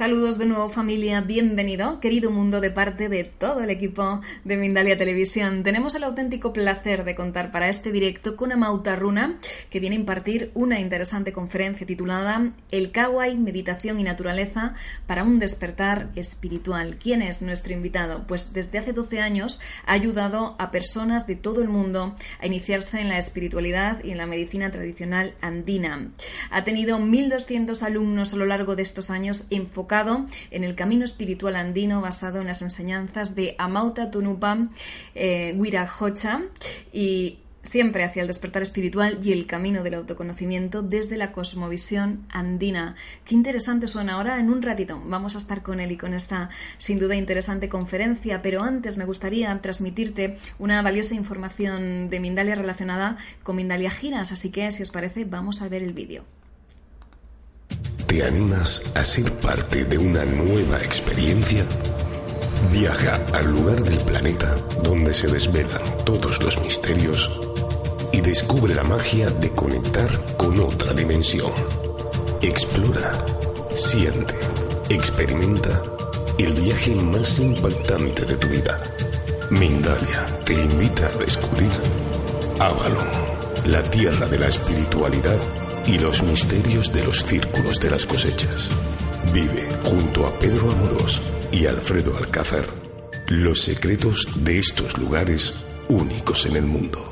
Saludos de nuevo familia, bienvenido, querido mundo, de parte de todo el equipo de Mindalia Televisión. Tenemos el auténtico placer de contar para este directo con Amauta Runa, que viene a impartir una interesante conferencia titulada El Kawaii, Meditación y Naturaleza para un despertar espiritual. ¿Quién es nuestro invitado? Pues desde hace 12 años ha ayudado a personas de todo el mundo a iniciarse en la espiritualidad y en la medicina tradicional andina. Ha tenido 1.200 alumnos a lo largo de estos años enfocados en el camino espiritual andino basado en las enseñanzas de Amauta Tunupa eh, y siempre hacia el despertar espiritual y el camino del autoconocimiento desde la cosmovisión andina. Qué interesante suena ahora. En un ratito vamos a estar con él y con esta sin duda interesante conferencia, pero antes me gustaría transmitirte una valiosa información de Mindalia relacionada con Mindalia Giras, así que si os parece vamos a ver el vídeo. ¿Te animas a ser parte de una nueva experiencia? Viaja al lugar del planeta donde se desvelan todos los misterios y descubre la magia de conectar con otra dimensión. Explora, siente, experimenta el viaje más impactante de tu vida. Mindalia te invita a descubrir Avalon, la tierra de la espiritualidad y los misterios de los círculos de las cosechas. Vive junto a Pedro Amorós y Alfredo Alcázar los secretos de estos lugares únicos en el mundo.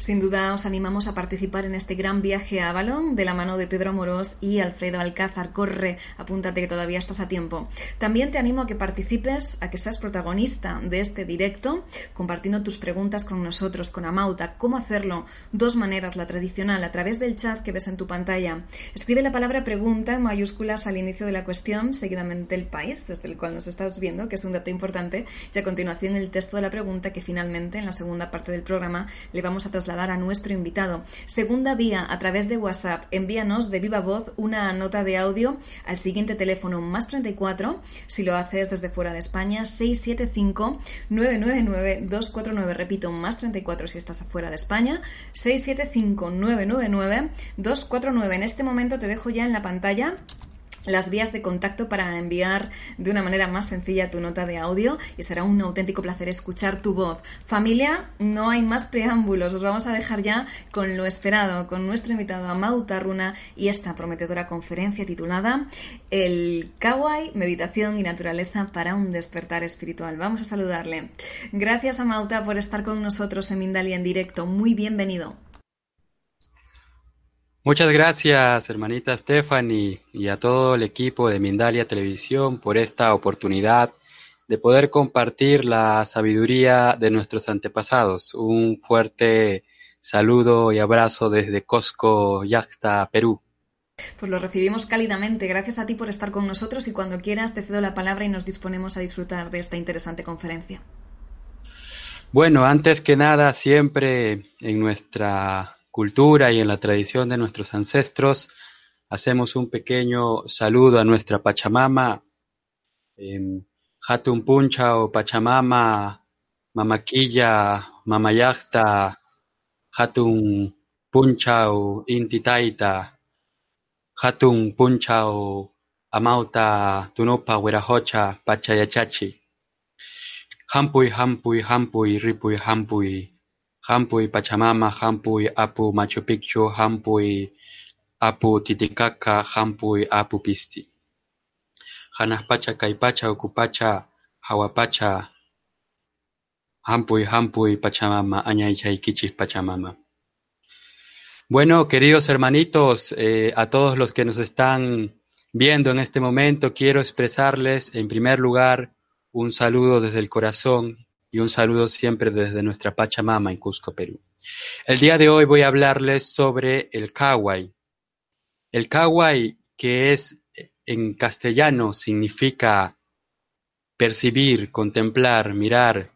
Sin duda os animamos a participar en este gran viaje a Avalon de la mano de Pedro Amorós y Alfredo Alcázar. Corre, apúntate que todavía estás a tiempo. También te animo a que participes, a que seas protagonista de este directo, compartiendo tus preguntas con nosotros, con Amauta. ¿Cómo hacerlo? Dos maneras, la tradicional, a través del chat que ves en tu pantalla. Escribe la palabra pregunta en mayúsculas al inicio de la cuestión, seguidamente el país desde el cual nos estás viendo, que es un dato importante, y a continuación el texto de la pregunta que finalmente en la segunda parte del programa le vamos a trasladar a nuestro invitado. Segunda vía, a través de WhatsApp. Envíanos de viva voz una nota de audio al siguiente teléfono más 34, si lo haces desde fuera de España, 675-999-249. Repito, más 34 si estás afuera de España, 675-999-249. En este momento te dejo ya en la pantalla las vías de contacto para enviar de una manera más sencilla tu nota de audio y será un auténtico placer escuchar tu voz. Familia, no hay más preámbulos, os vamos a dejar ya con lo esperado, con nuestro invitado Amauta Runa y esta prometedora conferencia titulada El Kawaii, Meditación y Naturaleza para un despertar espiritual. Vamos a saludarle. Gracias Amauta por estar con nosotros en Mindalia en directo. Muy bienvenido. Muchas gracias, hermanita Stephanie, y a todo el equipo de Mindalia Televisión por esta oportunidad de poder compartir la sabiduría de nuestros antepasados. Un fuerte saludo y abrazo desde Cosco, Yacta, Perú. Pues lo recibimos cálidamente. Gracias a ti por estar con nosotros y cuando quieras te cedo la palabra y nos disponemos a disfrutar de esta interesante conferencia. Bueno, antes que nada, siempre en nuestra cultura y en la tradición de nuestros ancestros, hacemos un pequeño saludo a nuestra Pachamama, eh, Hatun Puncha o Pachamama, Mamaquilla, Mamayacta, Hatun Puncha o Intitaita, Hatun Puncha o Amauta Tunupa Werahocha Pachayachachi, Hampuy Hampuy Hampuy Ripuy Hampuy Hampuy Pachamama, Hampuy Apu Machu Picchu, Hampuy Apu Titicaca, Hampuy Apu Pisti. Hanaspacha Kaipacha, Okupacha, Hawapacha, Hampuy Hampuy Pachamama, Añaychaykichis Pachamama. Bueno, queridos hermanitos, eh, a todos los que nos están viendo en este momento, quiero expresarles en primer lugar un saludo desde el corazón y un saludo siempre desde nuestra Pachamama en Cusco, Perú. El día de hoy voy a hablarles sobre el Kawai. El Kawai, que es en castellano significa percibir, contemplar, mirar,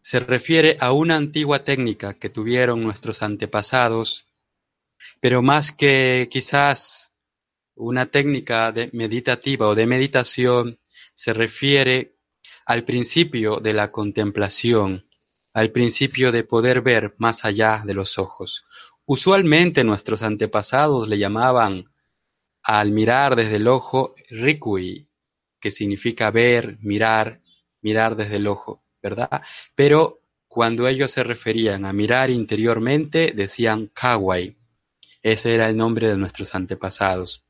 se refiere a una antigua técnica que tuvieron nuestros antepasados, pero más que quizás una técnica de meditativa o de meditación, se refiere al principio de la contemplación, al principio de poder ver más allá de los ojos. Usualmente nuestros antepasados le llamaban al mirar desde el ojo rikui, que significa ver, mirar, mirar desde el ojo, ¿verdad? Pero cuando ellos se referían a mirar interiormente, decían kawai. Ese era el nombre de nuestros antepasados.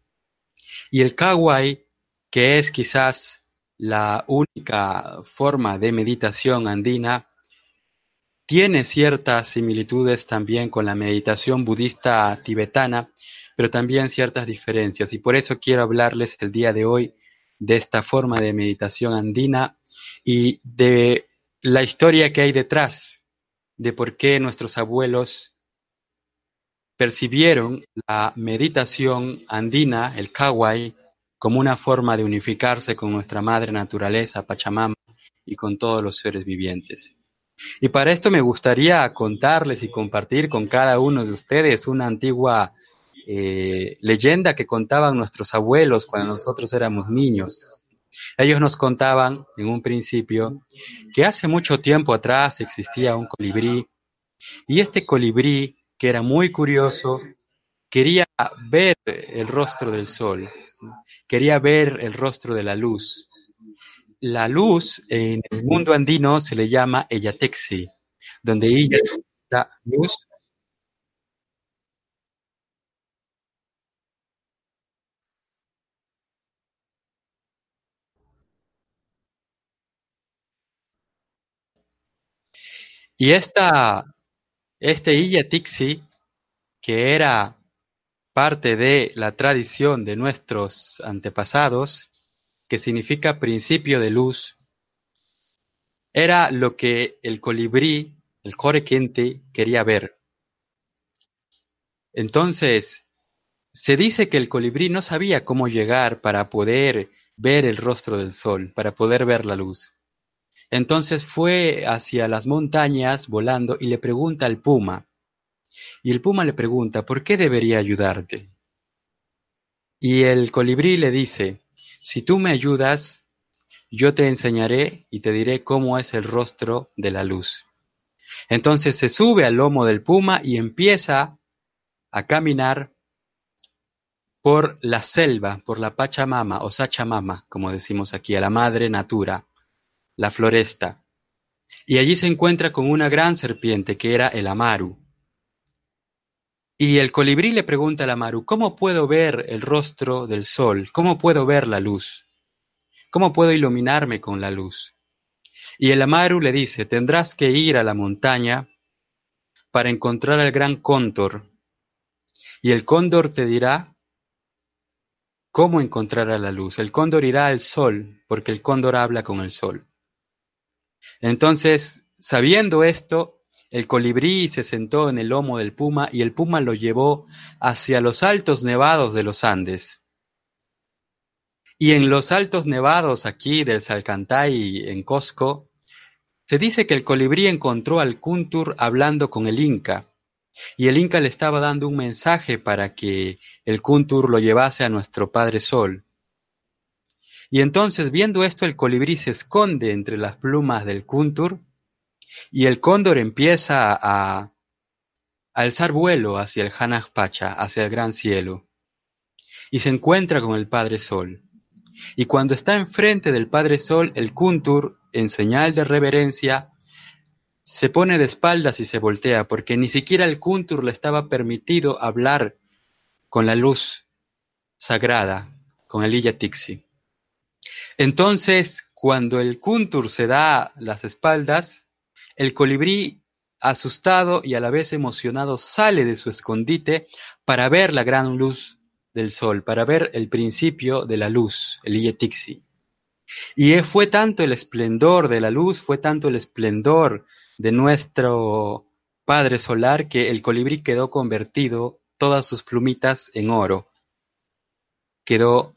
Y el kawai, que es quizás la única forma de meditación andina, tiene ciertas similitudes también con la meditación budista tibetana, pero también ciertas diferencias. Y por eso quiero hablarles el día de hoy de esta forma de meditación andina y de la historia que hay detrás de por qué nuestros abuelos percibieron la meditación andina, el kawai, como una forma de unificarse con nuestra madre naturaleza, Pachamama, y con todos los seres vivientes. Y para esto me gustaría contarles y compartir con cada uno de ustedes una antigua eh, leyenda que contaban nuestros abuelos cuando nosotros éramos niños. Ellos nos contaban en un principio que hace mucho tiempo atrás existía un colibrí y este colibrí, que era muy curioso, quería ver el rostro del sol, quería ver el rostro de la luz. La luz en el mundo andino se le llama Eyatexi, donde ella da luz. Y esta, este Iyatixi, que era parte de la tradición de nuestros antepasados, que significa principio de luz, era lo que el colibrí, el Jorequente, quería ver. Entonces, se dice que el colibrí no sabía cómo llegar para poder ver el rostro del sol, para poder ver la luz. Entonces fue hacia las montañas volando y le pregunta al puma. Y el puma le pregunta, ¿por qué debería ayudarte? Y el colibrí le dice, si tú me ayudas, yo te enseñaré y te diré cómo es el rostro de la luz. Entonces se sube al lomo del puma y empieza a caminar por la selva, por la Pachamama o Sachamama, como decimos aquí, a la madre natura la floresta, y allí se encuentra con una gran serpiente que era el Amaru. Y el colibrí le pregunta al Amaru, ¿cómo puedo ver el rostro del sol? ¿Cómo puedo ver la luz? ¿Cómo puedo iluminarme con la luz? Y el Amaru le dice, tendrás que ir a la montaña para encontrar al gran cóndor, y el cóndor te dirá cómo encontrar a la luz. El cóndor irá al sol, porque el cóndor habla con el sol. Entonces, sabiendo esto, el colibrí se sentó en el lomo del puma y el puma lo llevó hacia los altos nevados de los Andes. Y en los altos nevados aquí del Salcantay en Cosco, se dice que el colibrí encontró al Kuntur hablando con el Inca, y el Inca le estaba dando un mensaje para que el Kuntur lo llevase a nuestro Padre Sol. Y entonces, viendo esto, el colibrí se esconde entre las plumas del cúntur y el cóndor empieza a, alzar vuelo hacia el Pacha, hacia el gran cielo, y se encuentra con el Padre Sol. Y cuando está enfrente del Padre Sol, el cúntur, en señal de reverencia, se pone de espaldas y se voltea, porque ni siquiera el Kuntur le estaba permitido hablar con la luz sagrada, con el Illa Tixi. Entonces, cuando el Kuntur se da las espaldas, el colibrí, asustado y a la vez emocionado, sale de su escondite para ver la gran luz del sol, para ver el principio de la luz, el Illa Tixi. Y fue tanto el esplendor de la luz, fue tanto el esplendor de nuestro Padre Solar que el colibrí quedó convertido, todas sus plumitas en oro. Quedó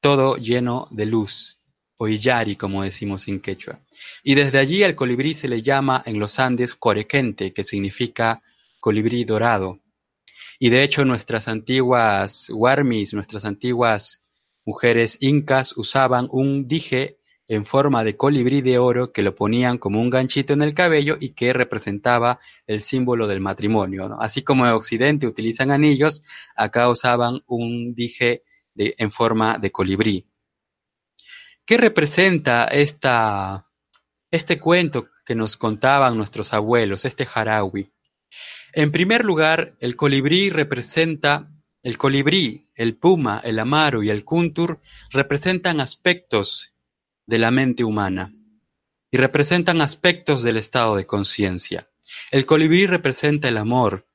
todo lleno de luz, o illari como decimos en quechua. Y desde allí al colibrí se le llama en los Andes corequente, que significa colibrí dorado. Y de hecho nuestras antiguas warmis, nuestras antiguas Mujeres incas usaban un dije en forma de colibrí de oro que lo ponían como un ganchito en el cabello y que representaba el símbolo del matrimonio. Así como en Occidente utilizan anillos, acá usaban un dije de, en forma de colibrí. ¿Qué representa este cuento que nos contaban nuestros abuelos, este jarawi? En primer lugar, el colibrí representa el colibrí, el puma, el amaro y el cúntur representan aspectos de la mente humana y representan aspectos del estado de conciencia. El colibrí representa el amor,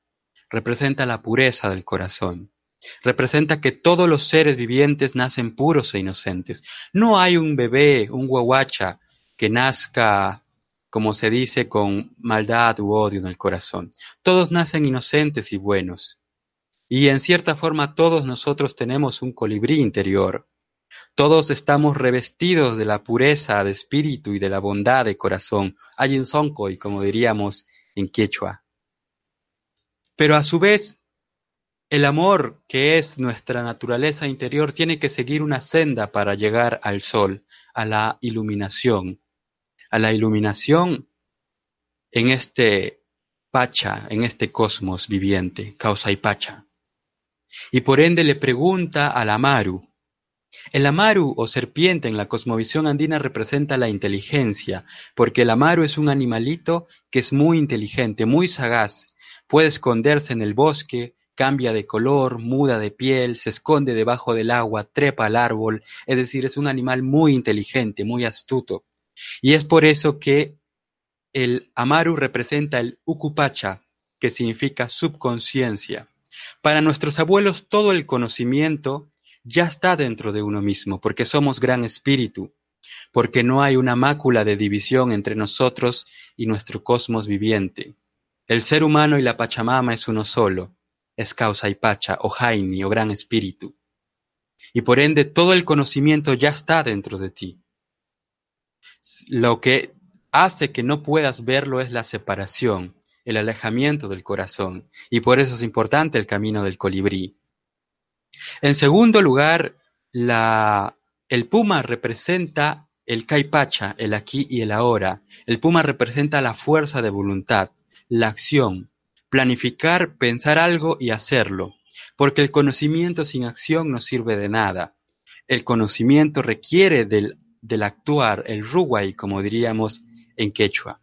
representa la pureza del corazón, representa que todos los seres vivientes nacen puros e inocentes. No hay un bebé, un guaguacha, que nazca, como se dice, con maldad u odio en el corazón. Todos nacen inocentes y buenos. Y en cierta forma todos nosotros tenemos un colibrí interior. Todos estamos revestidos de la pureza de espíritu y de la bondad de corazón, hay un y como diríamos en quechua. Pero a su vez, el amor, que es nuestra naturaleza interior, tiene que seguir una senda para llegar al sol, a la iluminación, a la iluminación en este pacha, en este cosmos viviente, causa y pacha. Y por ende le pregunta al Amaru. El Amaru o serpiente en la cosmovisión andina representa la inteligencia, porque el Amaru es un animalito que es muy inteligente, muy sagaz, puede esconderse en el bosque, cambia de color, muda de piel, se esconde debajo del agua, trepa al árbol, es decir, es un animal muy inteligente, muy astuto. Y es por eso que el Amaru representa el Ukupacha, que significa subconsciencia. Para nuestros abuelos todo el conocimiento ya está dentro de uno mismo, porque somos gran espíritu, porque no hay una mácula de división entre nosotros y nuestro cosmos viviente. El ser humano y la Pachamama es uno solo, es causa y pacha, o jaini, o gran espíritu. Y por ende todo el conocimiento ya está dentro de ti. Lo que hace que no puedas verlo es la separación, el alejamiento del corazón, y por eso es importante el camino del colibrí. En segundo lugar, la, el puma representa el caipacha, el aquí y el ahora. El puma representa la fuerza de voluntad, la acción, planificar, pensar algo y hacerlo, porque el conocimiento sin acción no sirve de nada. El conocimiento requiere del, del actuar, el ruwai, como diríamos en quechua.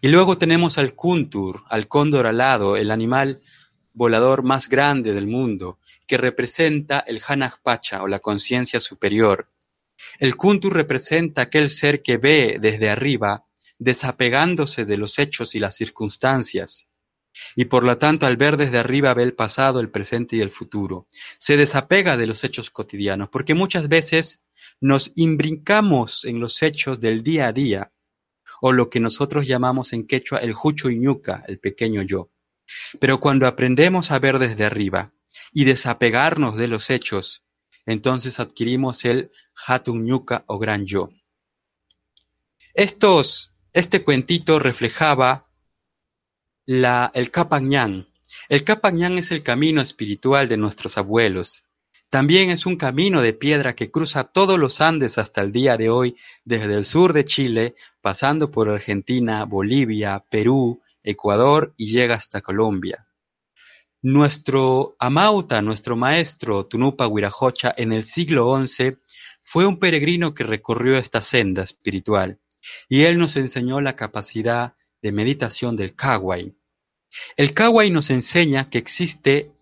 Y luego tenemos al kuntur, al cóndor alado, el animal volador más grande del mundo, que representa el Pacha o la conciencia superior. El kuntur representa aquel ser que ve desde arriba, desapegándose de los hechos y las circunstancias. Y por lo tanto al ver desde arriba ve el pasado, el presente y el futuro. Se desapega de los hechos cotidianos, porque muchas veces nos imbrincamos en los hechos del día a día o lo que nosotros llamamos en quechua el jucho iñuca, el pequeño yo. Pero cuando aprendemos a ver desde arriba y desapegarnos de los hechos, entonces adquirimos el hatun ñuca o gran yo. Estos, este cuentito reflejaba la, el Capañán. El Capañán es el camino espiritual de nuestros abuelos, también es un camino de piedra que cruza todos los Andes hasta el día de hoy, desde el sur de Chile, pasando por Argentina, Bolivia, Perú, Ecuador y llega hasta Colombia. Nuestro Amauta, nuestro maestro Tunupa Huirajocha, en el siglo XI, fue un peregrino que recorrió esta senda espiritual, y él nos enseñó la capacidad de meditación del Kawai. El Kawai nos enseña que existe,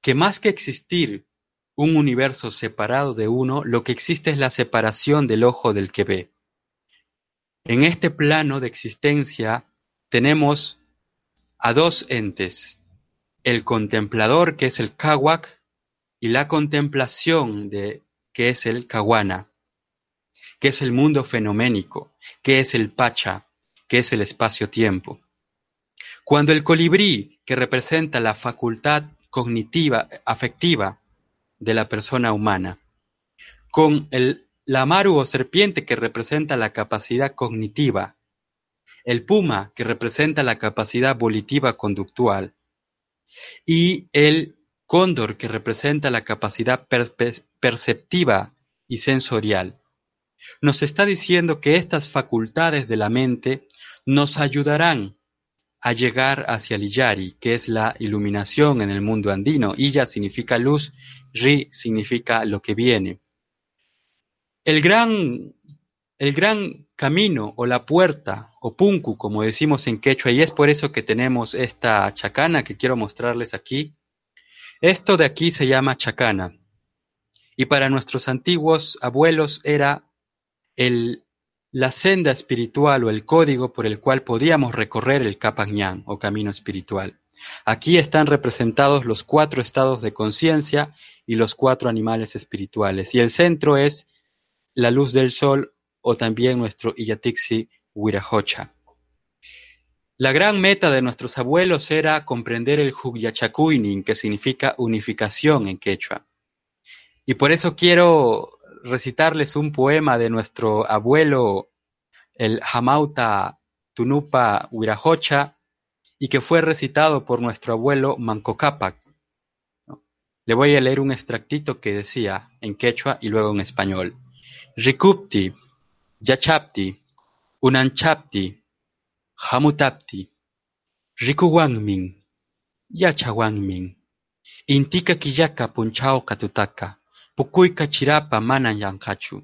que más que existir un universo separado de uno, lo que existe es la separación del ojo del que ve. En este plano de existencia tenemos a dos entes, el contemplador que es el Kawak y la contemplación de que es el Kawana, que es el mundo fenoménico, que es el Pacha, que es el espacio-tiempo. Cuando el colibrí, que representa la facultad cognitiva, afectiva de la persona humana, con el lamaru o serpiente que representa la capacidad cognitiva, el puma que representa la capacidad volitiva conductual y el cóndor que representa la capacidad perceptiva y sensorial. Nos está diciendo que estas facultades de la mente nos ayudarán a llegar hacia el Iyari, que es la iluminación en el mundo andino. Iya significa luz, Ri significa lo que viene. El gran, el gran camino o la puerta o punku, como decimos en quechua, y es por eso que tenemos esta chacana que quiero mostrarles aquí. Esto de aquí se llama chacana. Y para nuestros antiguos abuelos era el la senda espiritual o el código por el cual podíamos recorrer el Kapagnyán o camino espiritual. Aquí están representados los cuatro estados de conciencia y los cuatro animales espirituales. Y el centro es la luz del sol o también nuestro Iyatixi Wirahocha. La gran meta de nuestros abuelos era comprender el Hugyachakuinin, que significa unificación en quechua. Y por eso quiero recitarles un poema de nuestro abuelo, el Hamauta Tunupa Huirajocha, y que fue recitado por nuestro abuelo Manco Cápac. Le voy a leer un extractito que decía en quechua y luego en español. Rikupti, Yachapti, Unanchapti, Hamutapti, Rikuwangmin, Yachawangmin, Intika Kiyaka Punchao Katutaka. Pukuyqa chirapa manam llamk'achu.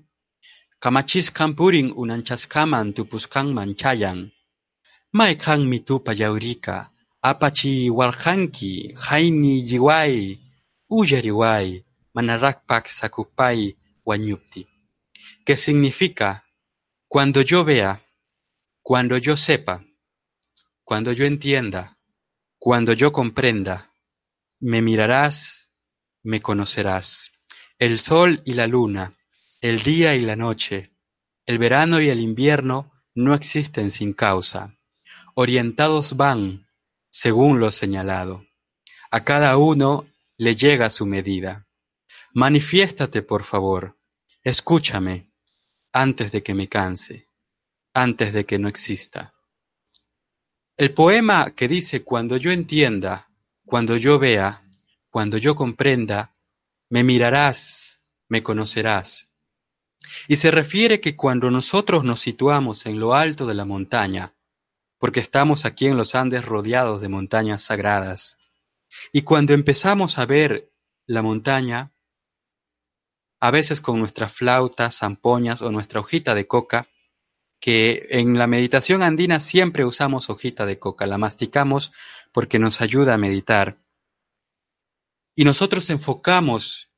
Kamachisqan purin unanchaskaman tupusqanman chayan. Mayqanmi tupa llawrika, apachiwarqanki haymi lliway, uyariway, manaraqpaq sakupay wañupti. ¿Qué significa? Cuando yo vea, cuando yo sepa, cuando yo entienda, cuando yo comprenda, me mirarás, me conocerás. El sol y la luna, el día y la noche, el verano y el invierno no existen sin causa. Orientados van, según lo señalado. A cada uno le llega su medida. Manifiéstate, por favor. Escúchame, antes de que me canse, antes de que no exista. El poema que dice cuando yo entienda, cuando yo vea, cuando yo comprenda, me mirarás, me conocerás. Y se refiere que cuando nosotros nos situamos en lo alto de la montaña, porque estamos aquí en los Andes rodeados de montañas sagradas, y cuando empezamos a ver la montaña, a veces con nuestras flautas, zampoñas o nuestra hojita de coca, que en la meditación andina siempre usamos hojita de coca, la masticamos porque nos ayuda a meditar, y nosotros enfocamos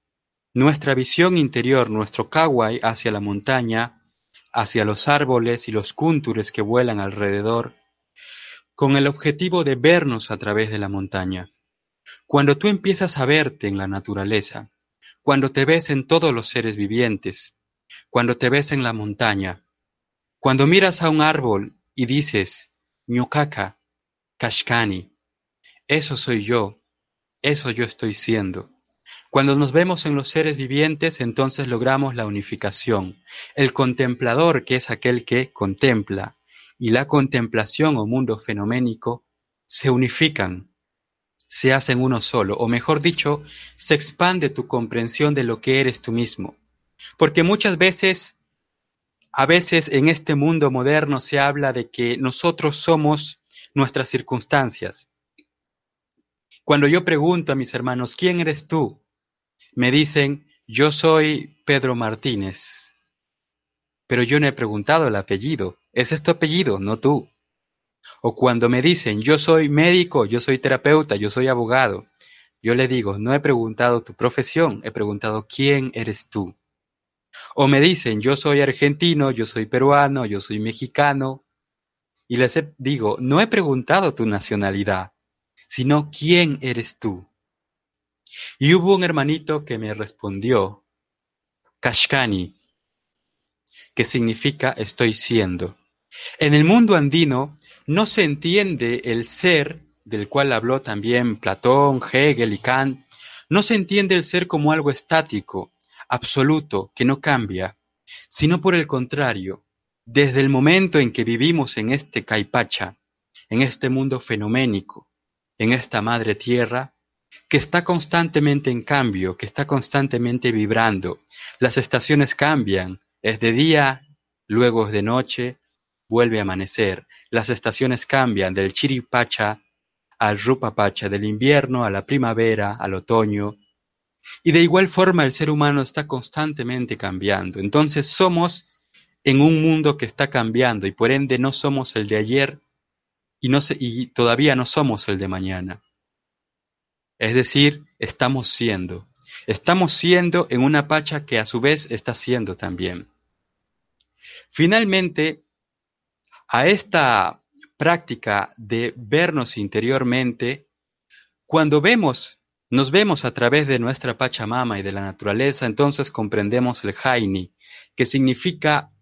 nuestra visión interior, nuestro kawai hacia la montaña, hacia los árboles y los cúntures que vuelan alrededor, con el objetivo de vernos a través de la montaña. Cuando tú empiezas a verte en la naturaleza, cuando te ves en todos los seres vivientes, cuando te ves en la montaña, cuando miras a un árbol y dices, ñukaka, kashkani, eso soy yo, eso yo estoy siendo. Cuando nos vemos en los seres vivientes, entonces logramos la unificación. El contemplador, que es aquel que contempla, y la contemplación o mundo fenoménico se unifican, se hacen uno solo, o mejor dicho, se expande tu comprensión de lo que eres tú mismo. Porque muchas veces, a veces en este mundo moderno se habla de que nosotros somos nuestras circunstancias, cuando yo pregunto a mis hermanos, ¿quién eres tú? Me dicen, yo soy Pedro Martínez. Pero yo no he preguntado el apellido. Ese es tu apellido, no tú. O cuando me dicen, yo soy médico, yo soy terapeuta, yo soy abogado, yo le digo, no he preguntado tu profesión, he preguntado quién eres tú. O me dicen, yo soy argentino, yo soy peruano, yo soy mexicano, y les digo, no he preguntado tu nacionalidad, sino quién eres tú. Y hubo un hermanito que me respondió, Kashkani, que significa estoy siendo. En el mundo andino no se entiende el ser, del cual habló también Platón, Hegel y Kant, no se entiende el ser como algo estático, absoluto, que no cambia, sino por el contrario, desde el momento en que vivimos en este caipacha, en este mundo fenoménico, en esta madre tierra, que está constantemente en cambio, que está constantemente vibrando. Las estaciones cambian, es de día, luego es de noche, vuelve a amanecer. Las estaciones cambian del chiripacha al rupapacha, del invierno a la primavera, al otoño. Y de igual forma el ser humano está constantemente cambiando. Entonces somos en un mundo que está cambiando y por ende no somos el de ayer y, todavía no somos el de mañana. Es decir, estamos siendo. Estamos siendo en una pacha que a su vez está siendo también. Finalmente, a esta práctica de vernos interiormente, cuando vemos, nos vemos a través de nuestra Pachamama y de la naturaleza, entonces comprendemos el Jaini, que significa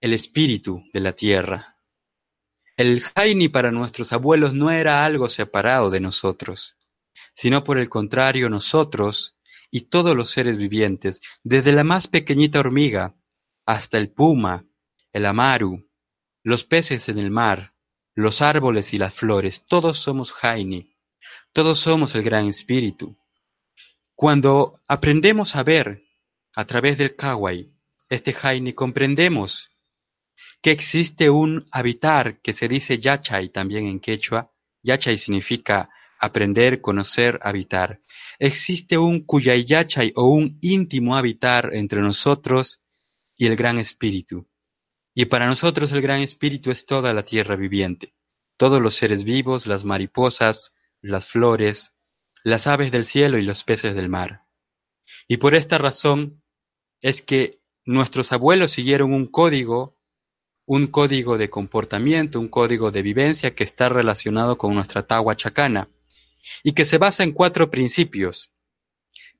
el espíritu de la tierra. El Jaini para nuestros abuelos no era algo separado de nosotros sino por el contrario nosotros y todos los seres vivientes, desde la más pequeñita hormiga hasta el puma, el amaru, los peces en el mar, los árboles y las flores, todos somos Jaini, todos somos el gran espíritu. Cuando aprendemos a ver a través del Kawai este Jaini, comprendemos que existe un habitar que se dice Yachai también en quechua. Yachai significa aprender, conocer, habitar. Existe un kuyayachay o un íntimo habitar entre nosotros y el Gran Espíritu. Y para nosotros el Gran Espíritu es toda la tierra viviente, todos los seres vivos, las mariposas, las flores, las aves del cielo y los peces del mar. Y por esta razón es que nuestros abuelos siguieron un código, un código de comportamiento, un código de vivencia que está relacionado con nuestra tagua chacana, y que se basa en cuatro principios.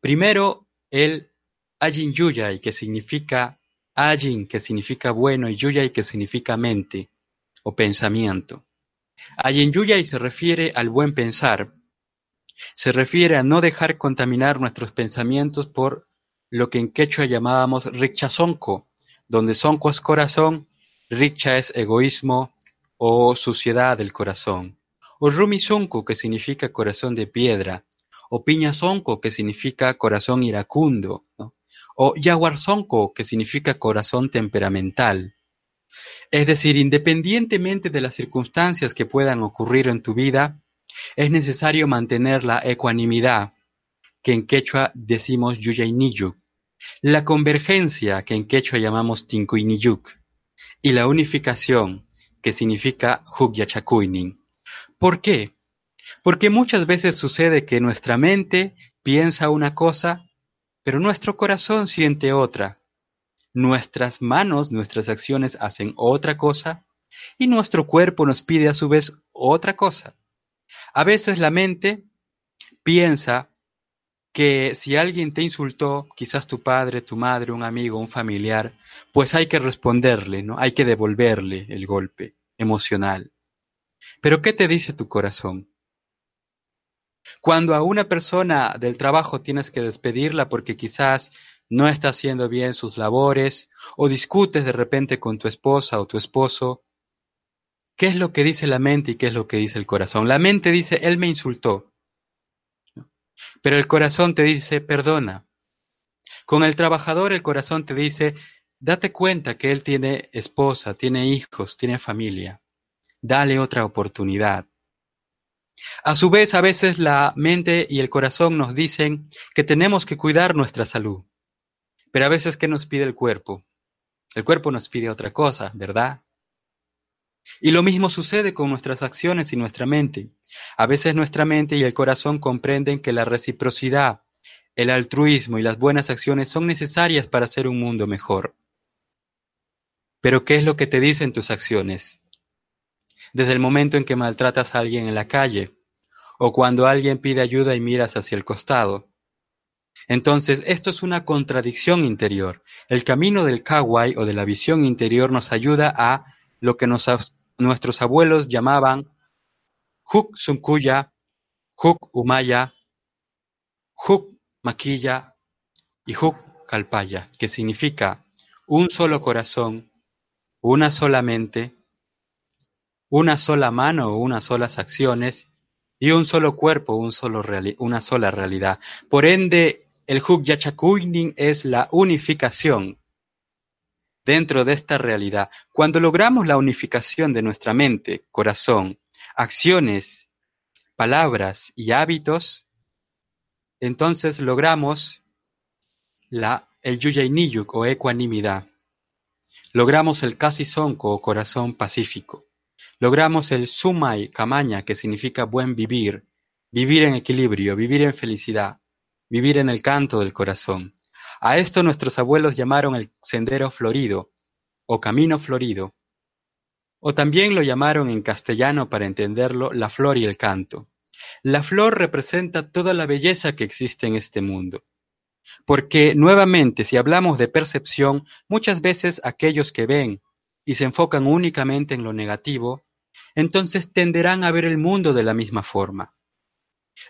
Primero, el Ajin Yuyai, que significa Ajin, que significa bueno, y Yuyai, que significa mente o pensamiento. Ajin Yuyai se refiere al buen pensar, se refiere a no dejar contaminar nuestros pensamientos por lo que en quechua llamábamos rikchasonko, donde sonko es corazón, richa es egoísmo o suciedad del corazón. O Rumizonco, que significa corazón de piedra, o Piñazonco, que significa corazón iracundo, o Yaguarzonco, que significa corazón temperamental. Es decir, independientemente de las circunstancias que puedan ocurrir en tu vida, es necesario mantener la ecuanimidad, que en quechua decimos yuyainiyuk, la convergencia, que en quechua llamamos tinkuiniyuk, y la unificación, que significa Hugyachakuinin. ¿Por qué? Porque muchas veces sucede que nuestra mente piensa una cosa, pero nuestro corazón siente otra. Nuestras manos, nuestras acciones hacen otra cosa y nuestro cuerpo nos pide a su vez otra cosa. A veces la mente piensa que si alguien te insultó, quizás tu padre, tu madre, un amigo, un familiar, pues hay que responderle, ¿no? Hay que devolverle el golpe emocional. Pero ¿qué te dice tu corazón? Cuando a una persona del trabajo tienes que despedirla porque quizás no está haciendo bien sus labores o discutes de repente con tu esposa o tu esposo, ¿qué es lo que dice la mente y qué es lo que dice el corazón? La mente dice, él me insultó, pero el corazón te dice, perdona. Con el trabajador el corazón te dice, date cuenta que él tiene esposa, tiene hijos, tiene familia dale otra oportunidad. A su vez, a veces la mente y el corazón nos dicen que tenemos que cuidar nuestra salud. Pero a veces, ¿qué nos pide el cuerpo? El cuerpo nos pide otra cosa, ¿verdad? Y lo mismo sucede con nuestras acciones y nuestra mente. A veces nuestra mente y el corazón comprenden que la reciprocidad, el altruismo y las buenas acciones son necesarias para hacer un mundo mejor. Pero ¿qué es lo que te dicen tus acciones? Desde el momento en que maltratas a alguien en la calle, o cuando alguien pide ayuda y miras hacia el costado. Entonces, esto es una contradicción interior. El camino del kawai o de la visión interior nos ayuda a lo que nuestros abuelos llamaban Huk Sunkuya, Huk Umaya, Huk Maquilla y Huk Kalpaya, que significa un solo corazón, una sola mente, una sola mano unas solas acciones y un solo cuerpo, un solo una sola realidad. Por ende, el Huk Yachakuinin es la unificación dentro de esta realidad. Cuando logramos la unificación de nuestra mente, corazón, acciones, palabras y hábitos, entonces logramos la, el Yuyainiyuk o ecuanimidad. Logramos el Casi Sonko o corazón pacífico. Logramos el Sumai Kamaña, que significa buen vivir, vivir en equilibrio, vivir en felicidad, vivir en el canto del corazón. A esto nuestros abuelos llamaron el sendero florido o camino florido, o también lo llamaron en castellano para entenderlo la flor y el canto. La flor representa toda la belleza que existe en este mundo. Porque nuevamente, si hablamos de percepción, muchas veces aquellos que ven y se enfocan únicamente en lo negativo, entonces tenderán a ver el mundo de la misma forma.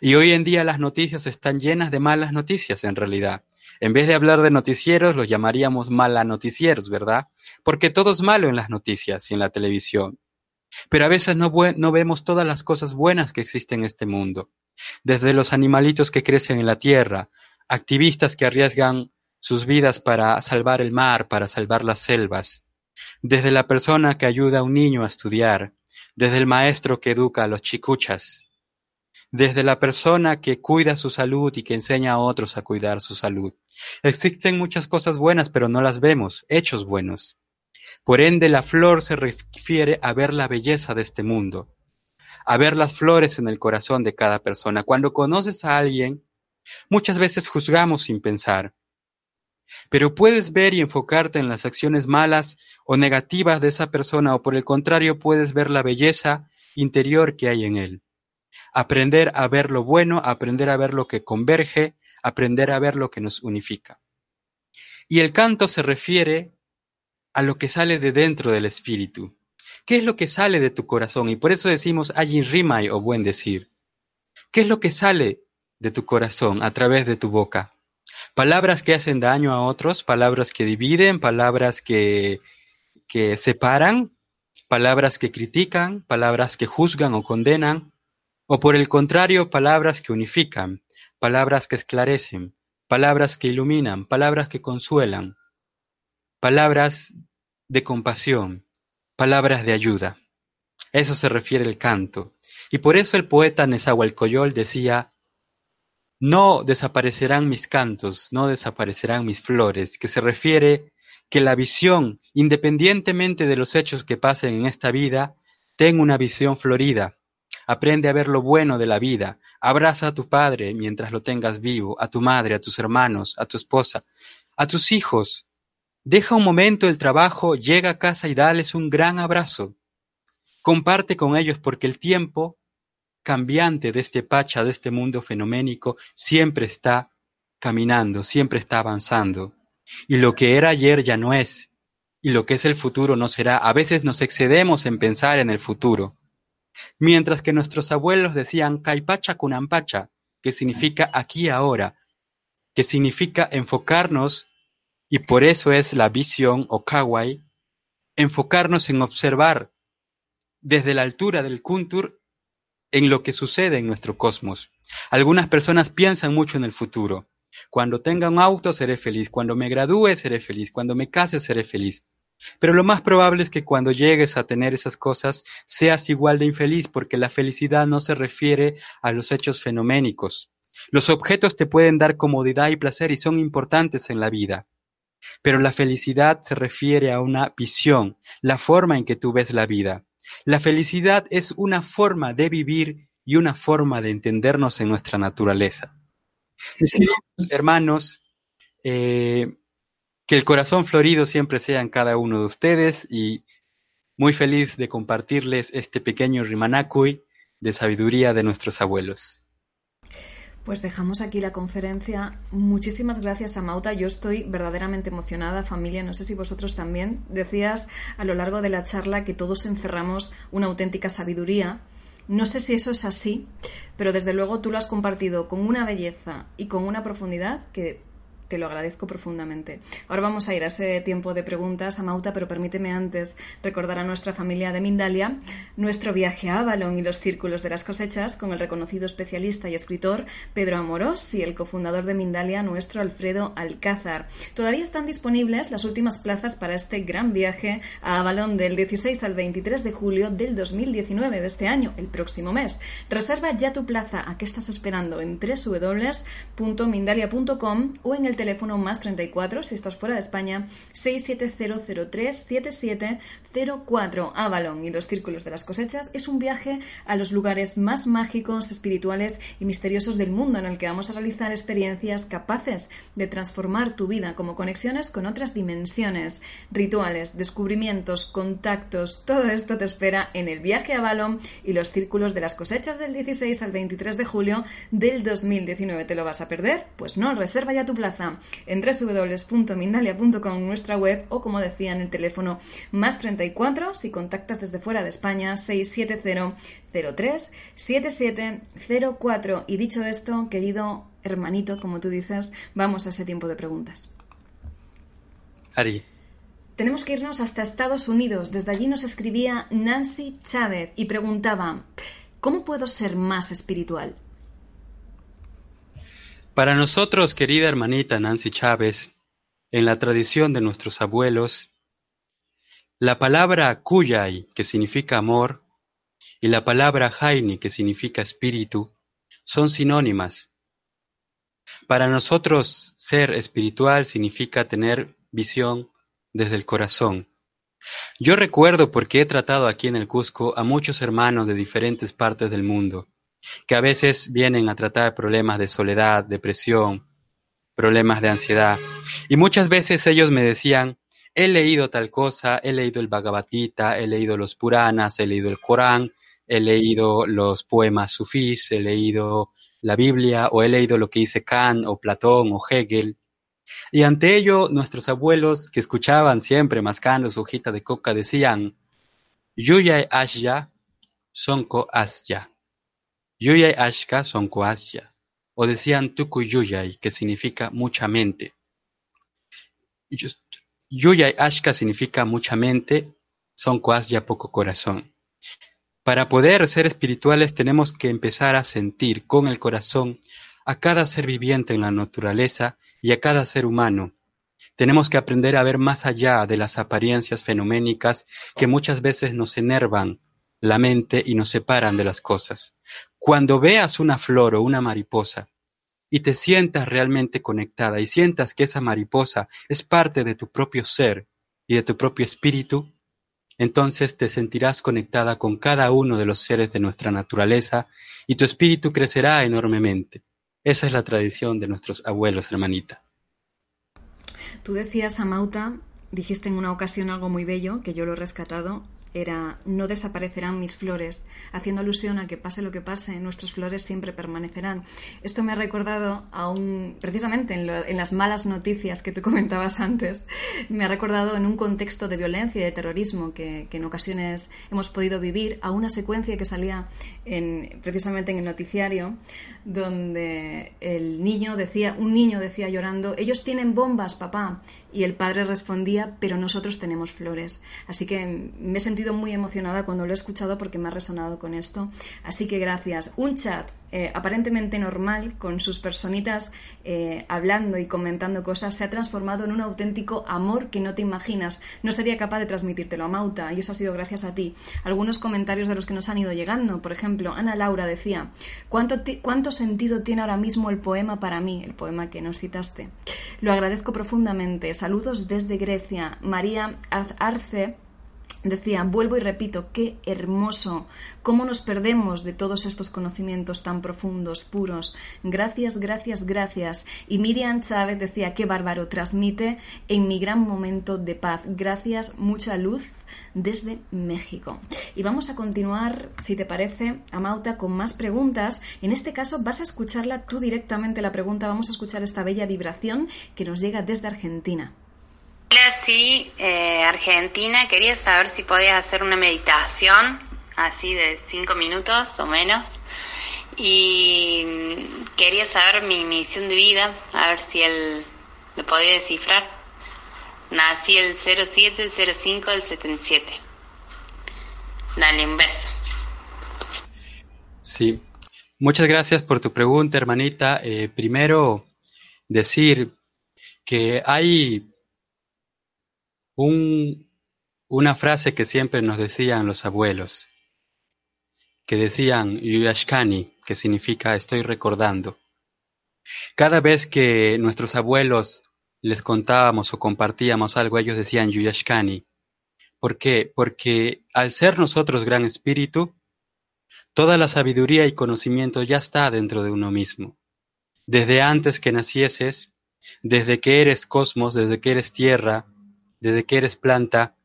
Y hoy en día las noticias están llenas de malas noticias en realidad. En vez de hablar de noticieros, los llamaríamos mala noticieros, ¿verdad? Porque todo es malo en las noticias y en la televisión. Pero a veces no, no vemos todas las cosas buenas que existen en este mundo. Desde los animalitos que crecen en la tierra, activistas que arriesgan sus vidas para salvar el mar, para salvar las selvas, desde la persona que ayuda a un niño a estudiar, desde el maestro que educa a los chicuchas, desde la persona que cuida su salud y que enseña a otros a cuidar su salud. Existen muchas cosas buenas, pero no las vemos, hechos buenos. Por ende, la flor se refiere a ver la belleza de este mundo, a ver las flores en el corazón de cada persona. Cuando conoces a alguien, muchas veces juzgamos sin pensar, pero puedes ver y enfocarte en las acciones malas o negativas de esa persona o por el contrario puedes ver la belleza interior que hay en él aprender a ver lo bueno, aprender a ver lo que converge, aprender a ver lo que nos unifica. Y el canto se refiere a lo que sale de dentro del espíritu. ¿Qué es lo que sale de tu corazón? Y por eso decimos ayin rimai o buen decir. ¿Qué es lo que sale de tu corazón a través de tu boca? Palabras que hacen daño a otros, palabras que dividen, palabras que, que separan, palabras que critican, palabras que juzgan o condenan, o por el contrario palabras que unifican, palabras que esclarecen, palabras que iluminan, palabras que consuelan, palabras de compasión, palabras de ayuda. Eso se refiere el canto. Y por eso el poeta Nezahualcóyotl decía, no desaparecerán mis cantos, no desaparecerán mis flores, que se refiere que la visión, independientemente de los hechos que pasen en esta vida, tenga una visión florida, Aprende a ver lo bueno de la vida. Abraza a tu padre mientras lo tengas vivo, a tu madre, a tus hermanos, a tu esposa, a tus hijos. Deja un momento el trabajo, llega a casa y dales un gran abrazo. Comparte con ellos porque el tiempo cambiante de este pacha, de este mundo fenoménico, siempre está caminando, siempre está avanzando. Y lo que era ayer ya no es, y lo que es el futuro no será. A veces nos excedemos en pensar en el futuro. Mientras que nuestros abuelos decían Caipacha Kunampacha, que significa aquí ahora, que significa enfocarnos, y por eso es la visión o Kawai, enfocarnos en observar desde la altura del Kuntur en lo que sucede en nuestro cosmos. Algunas personas piensan mucho en el futuro. Cuando tenga un auto seré feliz, cuando me gradúe seré feliz, cuando me case seré feliz. Pero lo más probable es que cuando llegues a tener esas cosas seas igual de infeliz porque la felicidad no se refiere a los hechos fenoménicos. Los objetos te pueden dar comodidad y placer y son importantes en la vida. Pero la felicidad se refiere a una visión, la forma en que tú ves la vida. La felicidad es una forma de vivir y una forma de entendernos en nuestra naturaleza. hermanos, eh, que el corazón florido siempre sea en cada uno de ustedes y muy feliz de compartirles este pequeño rimanacui de sabiduría de nuestros abuelos. Pues dejamos aquí la conferencia. Muchísimas gracias, Amauta. Yo estoy verdaderamente emocionada, familia. No sé si vosotros también. Decías a lo largo de la charla que todos encerramos una auténtica sabiduría. No sé si eso es así, pero desde luego tú lo has compartido con una belleza y con una profundidad que te lo agradezco profundamente. Ahora vamos a ir a ese tiempo de preguntas a Mauta, pero permíteme antes recordar a nuestra familia de Mindalia nuestro viaje a Avalon y los círculos de las cosechas con el reconocido especialista y escritor Pedro Amorós y el cofundador de Mindalia, nuestro Alfredo Alcázar. Todavía están disponibles las últimas plazas para este gran viaje a Avalon del 16 al 23 de julio del 2019 de este año, el próximo mes. Reserva ya tu plaza. ¿A qué estás esperando? En www.mindalia.com o en el teléfono más 34 si estás fuera de España 670037704 Avalon y los círculos de las cosechas es un viaje a los lugares más mágicos, espirituales y misteriosos del mundo en el que vamos a realizar experiencias capaces de transformar tu vida como conexiones con otras dimensiones, rituales, descubrimientos, contactos, todo esto te espera en el viaje a Avalon y los círculos de las cosechas del 16 al 23 de julio del 2019. ¿Te lo vas a perder? Pues no, reserva ya tu plaza en www.mindalia.com, nuestra web, o como decía en el teléfono más 34 si contactas desde fuera de España 670 03 7704. Y dicho esto, querido hermanito, como tú dices, vamos a ese tiempo de preguntas. Ari. Tenemos que irnos hasta Estados Unidos. Desde allí nos escribía Nancy Chávez y preguntaba, ¿cómo puedo ser más espiritual? Para nosotros, querida hermanita Nancy Chávez, en la tradición de nuestros abuelos, la palabra kuyay, que significa amor, y la palabra haini, que significa espíritu, son sinónimas. Para nosotros, ser espiritual significa tener visión desde el corazón. Yo recuerdo porque he tratado aquí en el Cusco a muchos hermanos de diferentes partes del mundo que a veces vienen a tratar problemas de soledad, depresión, problemas de ansiedad. Y muchas veces ellos me decían, he leído tal cosa, he leído el Bhagavad Gita, he leído los Puranas, he leído el Corán, he leído los poemas sufís, he leído la Biblia o he leído lo que dice Kant o Platón o Hegel. Y ante ello nuestros abuelos que escuchaban siempre mascando su hojita de coca decían, Yuyay Ashya, Sonko Asya. Yuyay Ashka Asya, o decían Yuyay, que significa mucha mente. Yuyay Ashka significa mucha mente, Asya poco corazón. Para poder ser espirituales tenemos que empezar a sentir con el corazón a cada ser viviente en la naturaleza y a cada ser humano. Tenemos que aprender a ver más allá de las apariencias fenoménicas que muchas veces nos enervan la mente y nos separan de las cosas. Cuando veas una flor o una mariposa y te sientas realmente conectada y sientas que esa mariposa es parte de tu propio ser y de tu propio espíritu, entonces te sentirás conectada con cada uno de los seres de nuestra naturaleza y tu espíritu crecerá enormemente. Esa es la tradición de nuestros abuelos, hermanita. Tú decías, Amauta, dijiste en una ocasión algo muy bello, que yo lo he rescatado, era no desaparecerán mis flores, haciendo alusión a que pase lo que pase, nuestras flores siempre permanecerán. Esto me ha recordado a un, precisamente en, las malas noticias que tú comentabas antes, me ha recordado en un contexto de violencia y de terrorismo que, en ocasiones hemos podido vivir, a una secuencia que salía en, precisamente en el noticiario, donde el niño decía, un niño decía llorando, ellos tienen bombas, papá, y el padre respondía, pero nosotros tenemos flores. Así que me he sentido muy emocionada cuando lo he escuchado porque me ha resonado con esto. Así que gracias. Un chat eh, aparentemente normal, con sus personitas eh, hablando y comentando cosas, se ha transformado en un auténtico amor que no te imaginas. No sería capaz de transmitírtelo a Mauta y eso ha sido gracias a ti. Algunos comentarios de los que nos han ido llegando, por ejemplo, Ana Laura decía, ¿cuánto, cuánto sentido tiene ahora mismo el poema para mí? El poema que nos citaste. Lo agradezco profundamente. Saludos desde Grecia. María Arce Decía, vuelvo y repito, qué hermoso, cómo nos perdemos de todos estos conocimientos tan profundos, puros. Gracias, gracias, gracias. Y Miriam Chávez decía, qué bárbaro, transmite en mi gran momento de paz. Gracias, mucha luz desde México. Y vamos a continuar, si te parece, Amauta, con más preguntas. En este caso vas a escucharla tú directamente la pregunta, vamos a escuchar esta bella vibración que nos llega desde Argentina. Hola, sí, eh, Argentina. Quería saber si podías hacer una meditación, así de cinco minutos o menos. Y quería saber mi misión de vida, a ver si él lo podía descifrar. Nací el 07, el 05, el 77. Dale, un beso. Sí, muchas gracias por tu pregunta, hermanita. Eh, primero, decir que hay un, una frase que siempre nos decían los abuelos, que decían Yuyashkani, que significa estoy recordando. Cada vez que nuestros abuelos les contábamos o compartíamos algo, ellos decían Yuyashkani. ¿Por qué? Porque al ser nosotros gran espíritu, toda la sabiduría y conocimiento ya está dentro de uno mismo. Desde antes que nacieses, desde que eres cosmos, desde que eres tierra, desde que eres planta,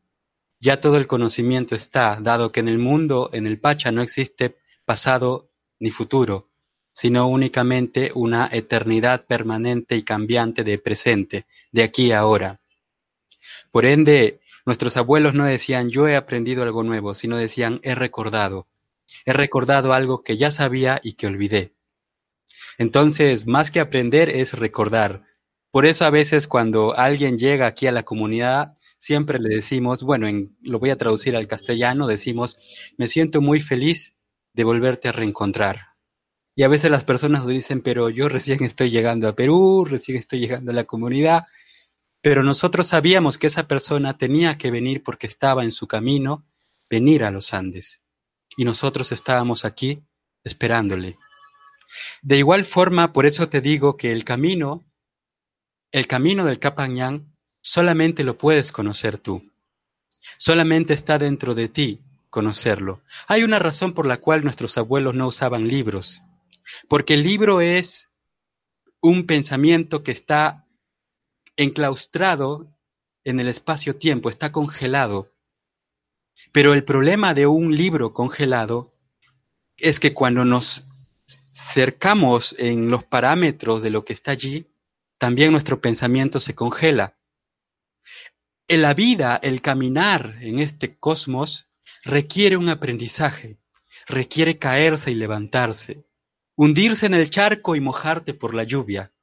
ya todo el conocimiento está, dado que en el mundo, en el Pacha, no existe pasado ni futuro, sino únicamente una eternidad permanente y cambiante de presente, de aquí a ahora. Por ende, nuestros abuelos no decían yo he aprendido algo nuevo, sino decían he recordado, he recordado algo que ya sabía y que olvidé. Entonces, más que aprender es recordar, por eso a veces cuando alguien llega aquí a la comunidad, siempre le decimos, bueno, en, lo voy a traducir al castellano, decimos, me siento muy feliz de volverte a reencontrar. Y a veces las personas lo dicen, pero yo recién estoy llegando a Perú, recién estoy llegando a la comunidad, pero nosotros sabíamos que esa persona tenía que venir porque estaba en su camino, venir a los Andes. Y nosotros estábamos aquí esperándole. De igual forma, por eso te digo que el camino el camino del Capañán solamente lo puedes conocer tú. Solamente está dentro de ti conocerlo. Hay una razón por la cual nuestros abuelos no usaban libros. Porque el libro es un pensamiento que está enclaustrado en el espacio-tiempo, está congelado. Pero el problema de un libro congelado es que cuando nos cercamos en los parámetros de lo que está allí, también nuestro pensamiento se congela. En la vida, el caminar en este cosmos requiere un aprendizaje, requiere caerse y levantarse, hundirse en el charco y mojarte por la lluvia.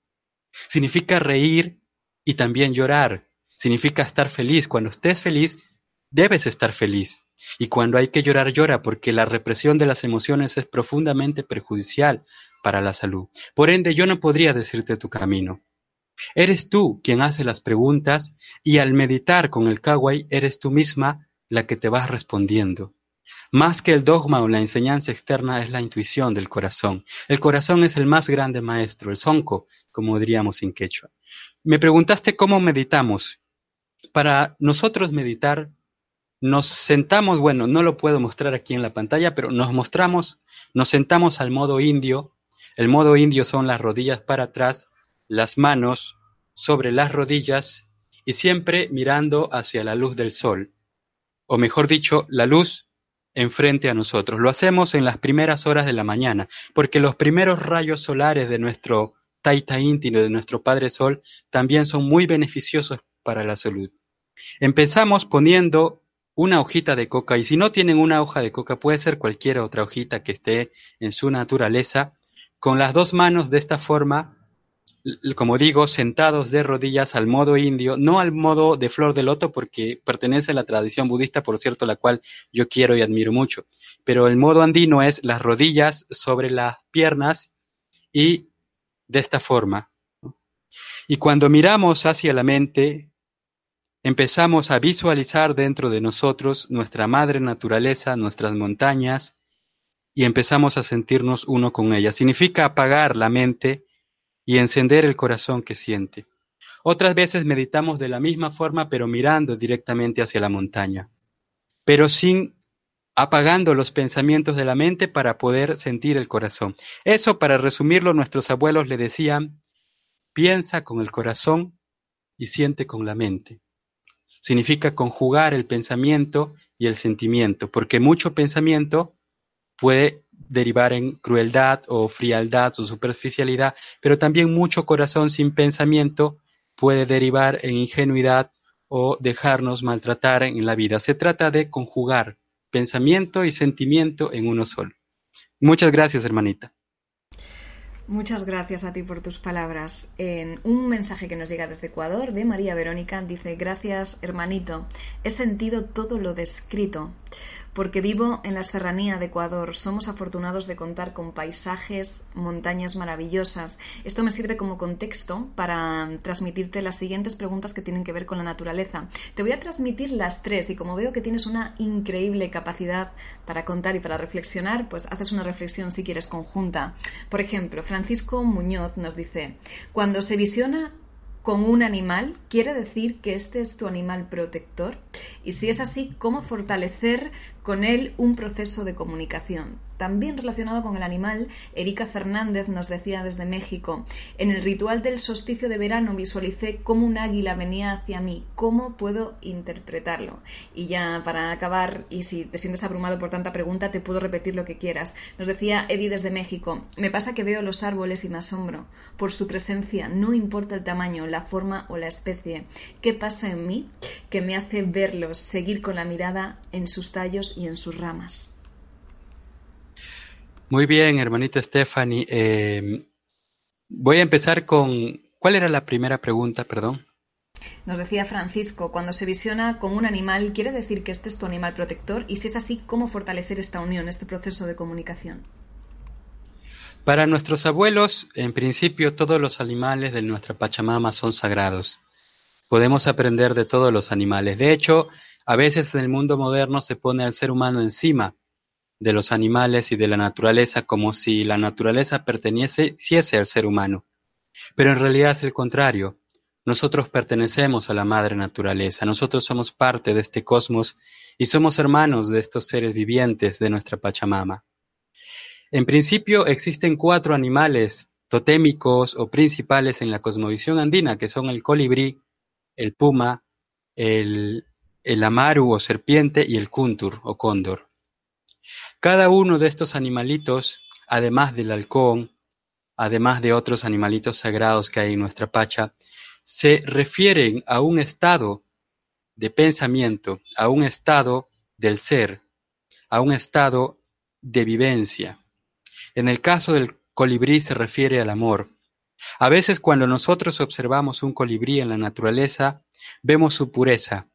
Significa reír y también llorar, significa estar feliz. Cuando estés feliz, debes estar feliz. Y cuando hay que llorar, llora, porque la represión de las emociones es profundamente perjudicial para la salud. Por ende, yo no podría decirte tu camino. Eres tú quien hace las preguntas y al meditar con el Kawai eres tú misma la que te vas respondiendo. Más que el dogma o la enseñanza externa es la intuición del corazón. El corazón es el más grande maestro, el sonco, como diríamos en quechua. Me preguntaste cómo meditamos. Para nosotros meditar, nos sentamos, bueno, no lo puedo mostrar aquí en la pantalla, pero nos mostramos, nos sentamos al modo indio. El modo indio son las rodillas para atrás, las manos sobre las rodillas y siempre mirando hacia la luz del sol, o mejor dicho, la luz enfrente a nosotros. Lo hacemos en las primeras horas de la mañana, porque los primeros rayos solares de nuestro Taita íntimo, de nuestro Padre Sol, también son muy beneficiosos para la salud. Empezamos poniendo una hojita de coca y si no tienen una hoja de coca puede ser cualquier otra hojita que esté en su naturaleza. Con las dos manos de esta forma como digo, sentados de rodillas al modo indio, no al modo de flor de loto porque pertenece a la tradición budista, por cierto, la cual yo quiero y admiro mucho. Pero el modo andino es las rodillas sobre las piernas y de esta forma. Y cuando miramos hacia la mente, empezamos a visualizar dentro de nosotros nuestra madre naturaleza, nuestras montañas, y empezamos a sentirnos uno con ella. Significa apagar la mente y encender el corazón que siente. Otras veces meditamos de la misma forma pero mirando directamente hacia la montaña. pero sin apagando los pensamientos de la mente para poder sentir el corazón. Eso, para resumirlo, nuestros abuelos le decían, piensa con el corazón y siente con la mente. Significa conjugar el pensamiento y el sentimiento, porque mucho pensamiento puede derivar en crueldad o frialdad o superficialidad, pero también mucho corazón sin pensamiento puede derivar en ingenuidad o dejarnos maltratar en la vida. Se trata de conjugar pensamiento y sentimiento en uno solo. Muchas gracias, hermanita. Muchas gracias a ti por tus palabras. En un mensaje que nos llega desde Ecuador de María Verónica dice, gracias hermanito, he sentido todo lo descrito porque vivo en la serranía de Ecuador. Somos afortunados de contar con paisajes, montañas maravillosas. Esto me sirve como contexto para transmitirte las siguientes preguntas que tienen que ver con la naturaleza. Te voy a transmitir las tres y como veo que tienes una increíble capacidad para contar y para reflexionar, pues haces una reflexión si quieres conjunta. Por ejemplo, Francisco Muñoz nos dice, cuando se visiona con un animal, ¿quiere decir que este es tu animal protector? Y si es así, ¿cómo fortalecer con él un proceso de comunicación? También relacionado con el animal, Erika Fernández nos decía desde México, en el ritual del solsticio de verano visualicé cómo un águila venía hacia mí, ¿cómo puedo interpretarlo? Y ya para acabar, y si te sientes abrumado por tanta pregunta, te puedo repetir lo que quieras. Nos decía Eddie desde México, me pasa que veo los árboles y me asombro por su presencia, no importa el tamaño, la forma o la especie. ¿Qué pasa en mí que me hace verlos, seguir con la mirada en sus tallos y en sus ramas? Muy bien, hermanita Stephanie. Eh, voy a empezar con... ¿Cuál era la primera pregunta, perdón? Nos decía Francisco, cuando se visiona con un animal, ¿quiere decir que este es tu animal protector? Y si es así, ¿cómo fortalecer esta unión, este proceso de comunicación? Para nuestros abuelos, en principio, todos los animales de nuestra Pachamama son sagrados. Podemos aprender de todos los animales. De hecho, a veces en el mundo moderno se pone al ser humano encima de los animales y de la naturaleza como si la naturaleza perteneciese al ser humano. Pero en realidad es el contrario. Nosotros pertenecemos a la madre naturaleza, nosotros somos parte de este cosmos y somos hermanos de estos seres vivientes de nuestra Pachamama. En principio existen cuatro animales totémicos o principales en la cosmovisión andina, que son el colibrí, el puma, el, el amaru o serpiente y el kuntur o cóndor. Cada uno de estos animalitos, además del halcón, además de otros animalitos sagrados que hay en nuestra pacha, se refieren a un estado de pensamiento, a un estado del ser, a un estado de vivencia. En el caso del colibrí se refiere al amor. A veces cuando nosotros observamos un colibrí en la naturaleza, vemos su pureza,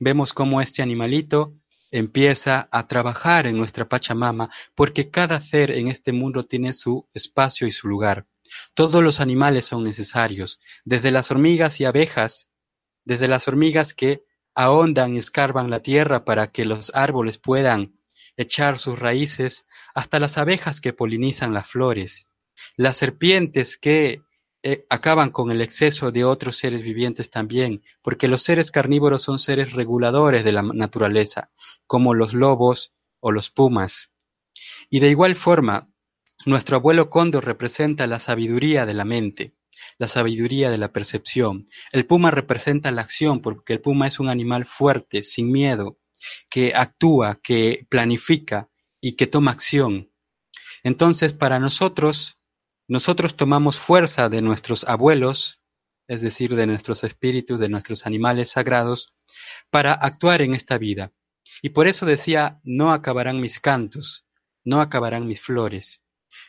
vemos cómo este animalito empieza a trabajar en nuestra Pachamama, porque cada ser en este mundo tiene su espacio y su lugar. Todos los animales son necesarios, desde las hormigas y abejas, desde las hormigas que ahondan y escarban la tierra para que los árboles puedan echar sus raíces, hasta las abejas que polinizan las flores, las serpientes que acaban con el exceso de otros seres vivientes también, porque los seres carnívoros son seres reguladores de la naturaleza, como los lobos o los pumas. Y de igual forma, nuestro abuelo cóndor representa la sabiduría de la mente, la sabiduría de la percepción. El puma representa la acción, porque el puma es un animal fuerte, sin miedo, que actúa, que planifica y que toma acción. Entonces, para nosotros, nosotros tomamos fuerza de nuestros abuelos, es decir, de nuestros espíritus, de nuestros animales sagrados, para actuar en esta vida. Y por eso decía, no acabarán mis cantos, no acabarán mis flores.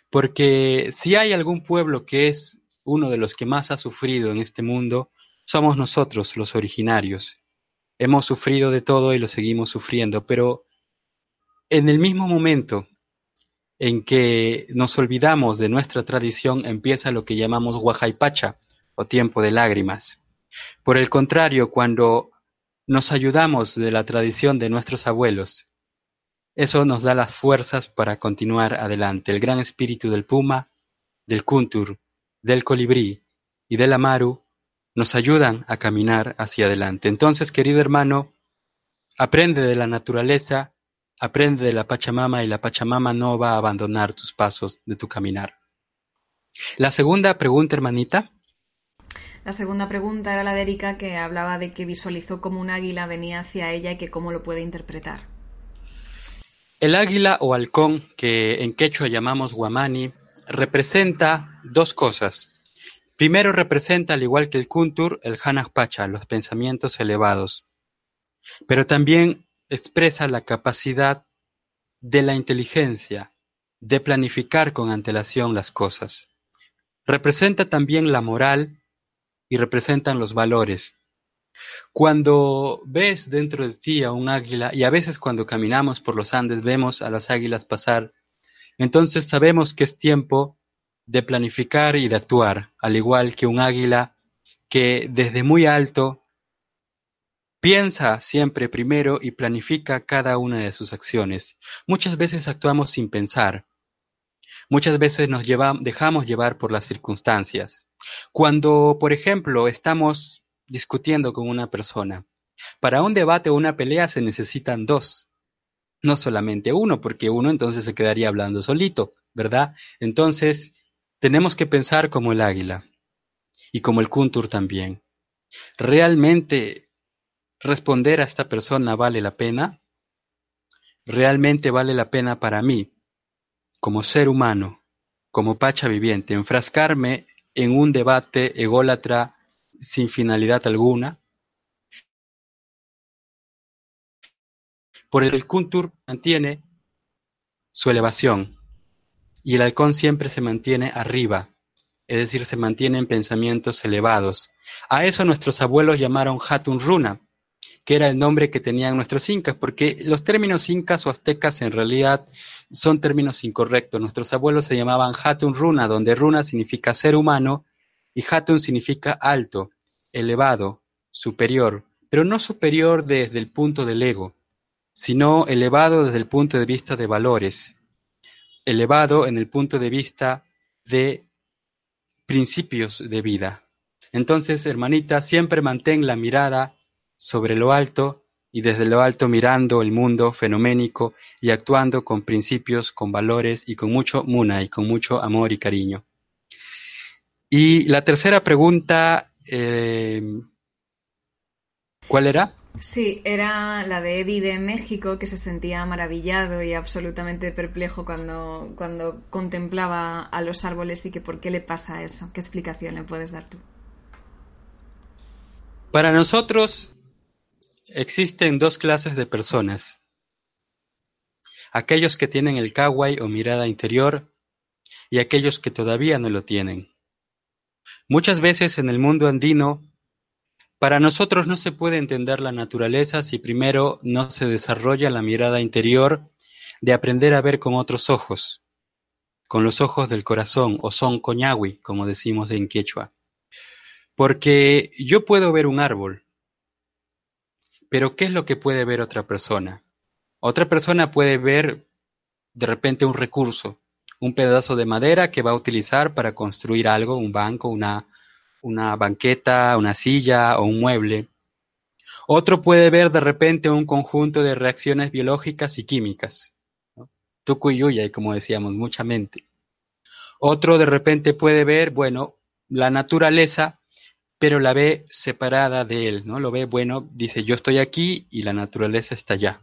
Porque si hay algún pueblo que es uno de los que más ha sufrido en este mundo, somos nosotros los originarios. Hemos sufrido de todo y lo seguimos sufriendo, pero en el mismo momento en que nos olvidamos de nuestra tradición empieza lo que llamamos Huajaipacha o tiempo de lágrimas. Por el contrario, cuando nos ayudamos de la tradición de nuestros abuelos, eso nos da las fuerzas para continuar adelante. El gran espíritu del puma, del kuntur, del colibrí y del amaru nos ayudan a caminar hacia adelante. Entonces, querido hermano, Aprende de la naturaleza, aprende de la Pachamama y la Pachamama no va a abandonar tus pasos de tu caminar. La segunda pregunta, hermanita. La segunda pregunta era la de Erika, que hablaba de que visualizó como un águila venía hacia ella y que cómo lo puede interpretar. El águila o halcón, que en quechua llamamos guamani, representa dos cosas. Primero representa, al igual que el kuntur, el pacha, los pensamientos elevados. Pero también expresa la capacidad de la inteligencia de planificar con antelación las cosas. Representa también la moral y representan los valores. Cuando ves dentro de ti a un águila, y a veces cuando caminamos por los Andes vemos a las águilas pasar, entonces sabemos que es tiempo de planificar y de actuar, al igual que un águila que desde muy alto piensa siempre primero y planifica cada una de sus acciones. Muchas veces actuamos sin pensar. Muchas veces nos dejamos llevar por las circunstancias. Cuando, por ejemplo, estamos discutiendo con una persona, para un debate o una pelea se necesitan dos, no solamente uno, porque uno entonces se quedaría hablando solito, ¿verdad? Entonces, tenemos que pensar como el águila y como el kuntur también. ¿Realmente responder a esta persona vale la pena? ¿Realmente vale la pena para mí, como ser humano, como pacha viviente, enfrascarme en un debate ególatra sin finalidad alguna. Por el Kuntur mantiene su elevación y el halcón siempre se mantiene arriba, es decir, se mantiene en pensamientos elevados. A eso nuestros abuelos llamaron Hatun Runa, que era el nombre que tenían nuestros incas, porque los términos incas o aztecas en realidad son términos incorrectos. Nuestros abuelos se llamaban Hatun Runa, donde Runa significa ser humano y Hatun significa alto, elevado, superior, pero no superior desde el punto del ego, sino elevado desde el punto de vista de valores, elevado en el punto de vista de principios de vida. Entonces, hermanita, siempre mantén la mirada sobre lo alto y desde lo alto mirando el mundo fenoménico y actuando con principios, con valores y con mucho muna y con mucho amor y cariño. Y la tercera pregunta, eh, ¿cuál era? Sí, era la de Eddie de México, que se sentía maravillado y absolutamente perplejo cuando, cuando contemplaba a los árboles y que por qué le pasa eso. ¿Qué explicación le puedes dar tú? Para nosotros existen dos clases de personas. Aquellos que tienen el kawai o mirada interior y aquellos que todavía no lo tienen. Muchas veces en el mundo andino, para nosotros no se puede entender la naturaleza si primero no se desarrolla la mirada interior de aprender a ver con otros ojos, con los ojos del corazón, o son coñawi, como decimos en quechua. Porque yo puedo ver un árbol, pero ¿qué es lo que puede ver otra persona? Otra persona puede ver de repente un recurso, un pedazo de madera que va a utilizar para construir algo, un banco, una, banqueta, una silla o un mueble. Otro puede ver de repente un conjunto de reacciones biológicas y químicas. ¿no? y como decíamos, mucha mente. Otro de repente puede ver, bueno, la naturaleza, pero la ve separada de él, ¿no? Lo ve, bueno, dice, yo estoy aquí y la naturaleza está allá.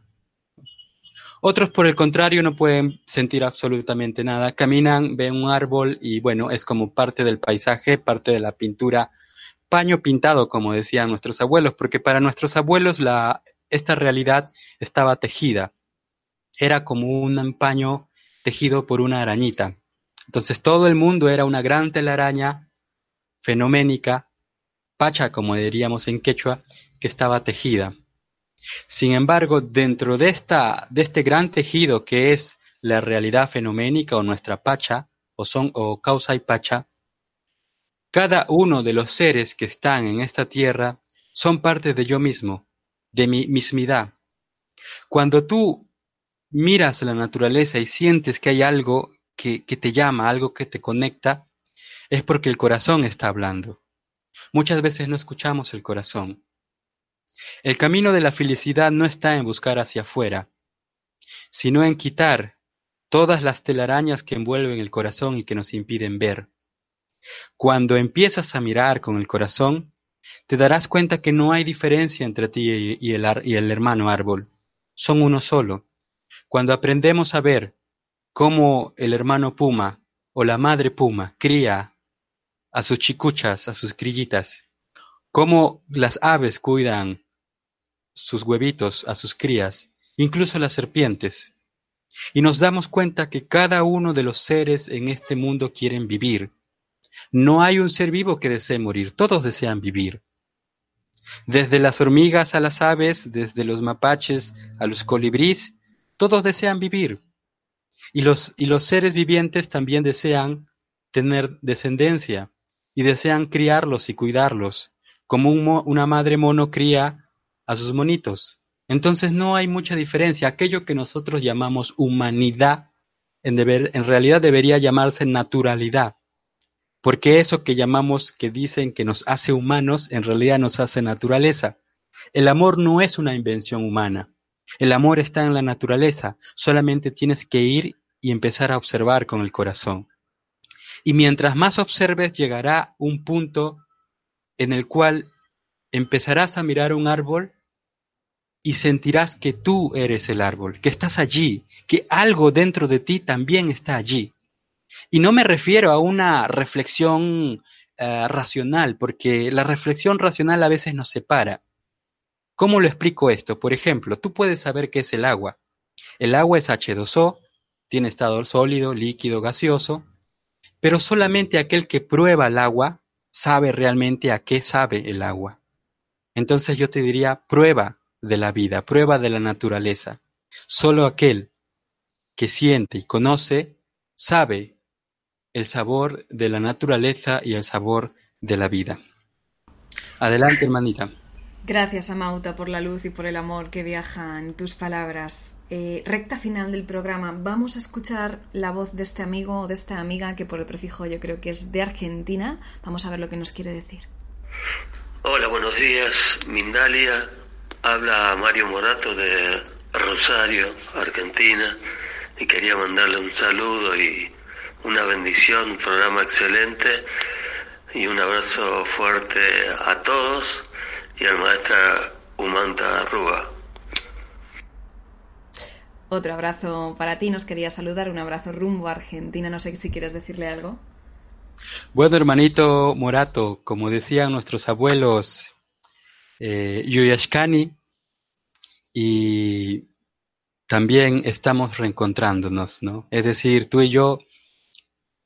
Otros, por el contrario, no pueden sentir absolutamente nada. Caminan, ven un árbol y bueno, es como parte del paisaje, parte de la pintura, paño pintado, como decían nuestros abuelos, porque para nuestros abuelos la, esta realidad estaba tejida. Era como un paño tejido por una arañita. Entonces todo el mundo era una gran telaraña fenoménica, pacha, como diríamos en quechua, que estaba tejida. Sin embargo, dentro de, esta, de este gran tejido que es la realidad fenoménica o nuestra pacha, o, son, o causa y pacha, cada uno de los seres que están en esta tierra son parte de yo mismo, de mi mismidad. Cuando tú miras la naturaleza y sientes que hay algo que, que te llama, algo que te conecta, es porque el corazón está hablando. Muchas veces no escuchamos el corazón. El camino de la felicidad no está en buscar hacia afuera, sino en quitar todas las telarañas que envuelven el corazón y que nos impiden ver. Cuando empiezas a mirar con el corazón, te darás cuenta que no hay diferencia entre ti y el, hermano árbol. Son uno solo. Cuando aprendemos a ver cómo el hermano puma o la madre puma cría a sus chicuchas, a sus crillitas, cómo las aves cuidan sus huevitos a sus crías, incluso las serpientes. Y nos damos cuenta que cada uno de los seres en este mundo quieren vivir. No hay un ser vivo que desee morir, todos desean vivir. Desde las hormigas a las aves, desde los mapaches a los colibríes, todos desean vivir. Y los, y los seres vivientes también desean tener descendencia y desean criarlos y cuidarlos, como una madre mono cría a sus monitos. Entonces no hay mucha diferencia. Aquello que nosotros llamamos humanidad, en, deber, en realidad debería llamarse naturalidad. Porque eso que llamamos, que dicen que nos hace humanos, en realidad nos hace naturaleza. El amor no es una invención humana. El amor está en la naturaleza. Solamente tienes que ir y empezar a observar con el corazón. Y mientras más observes llegará un punto en el cual empezarás a mirar un árbol y sentirás que tú eres el árbol, que estás allí, que algo dentro de ti también está allí. Y no me refiero a una reflexión eh, racional, porque la reflexión racional a veces nos separa. ¿Cómo lo explico esto? Por ejemplo, tú puedes saber qué es el agua. El agua es H2O, tiene estado sólido, líquido, gaseoso, pero solamente aquel que prueba el agua sabe realmente a qué sabe el agua. Entonces yo te diría, prueba de la vida, prueba de la naturaleza. Solo aquel que siente y conoce sabe el sabor de la naturaleza y el sabor de la vida. Adelante, hermanita. Gracias, Amauta, por la luz y por el amor que viajan tus palabras. Eh, recta final del programa. Vamos a escuchar la voz de este amigo o de esta amiga que por el prefijo yo creo que es de Argentina. Vamos a ver lo que nos quiere decir. Hola, buenos días, Mindalia. Habla Mario Morato de Rosario, Argentina. Y quería mandarle un saludo y una bendición, un programa excelente. Y un abrazo fuerte a todos y al maestra Umanta Ruba. Otro abrazo para ti, nos quería saludar, un abrazo rumbo a Argentina, no sé si quieres decirle algo. Bueno, hermanito Morato, como decían nuestros abuelos eh, Yuyashkani, y también estamos reencontrándonos, ¿no? Es decir, tú y yo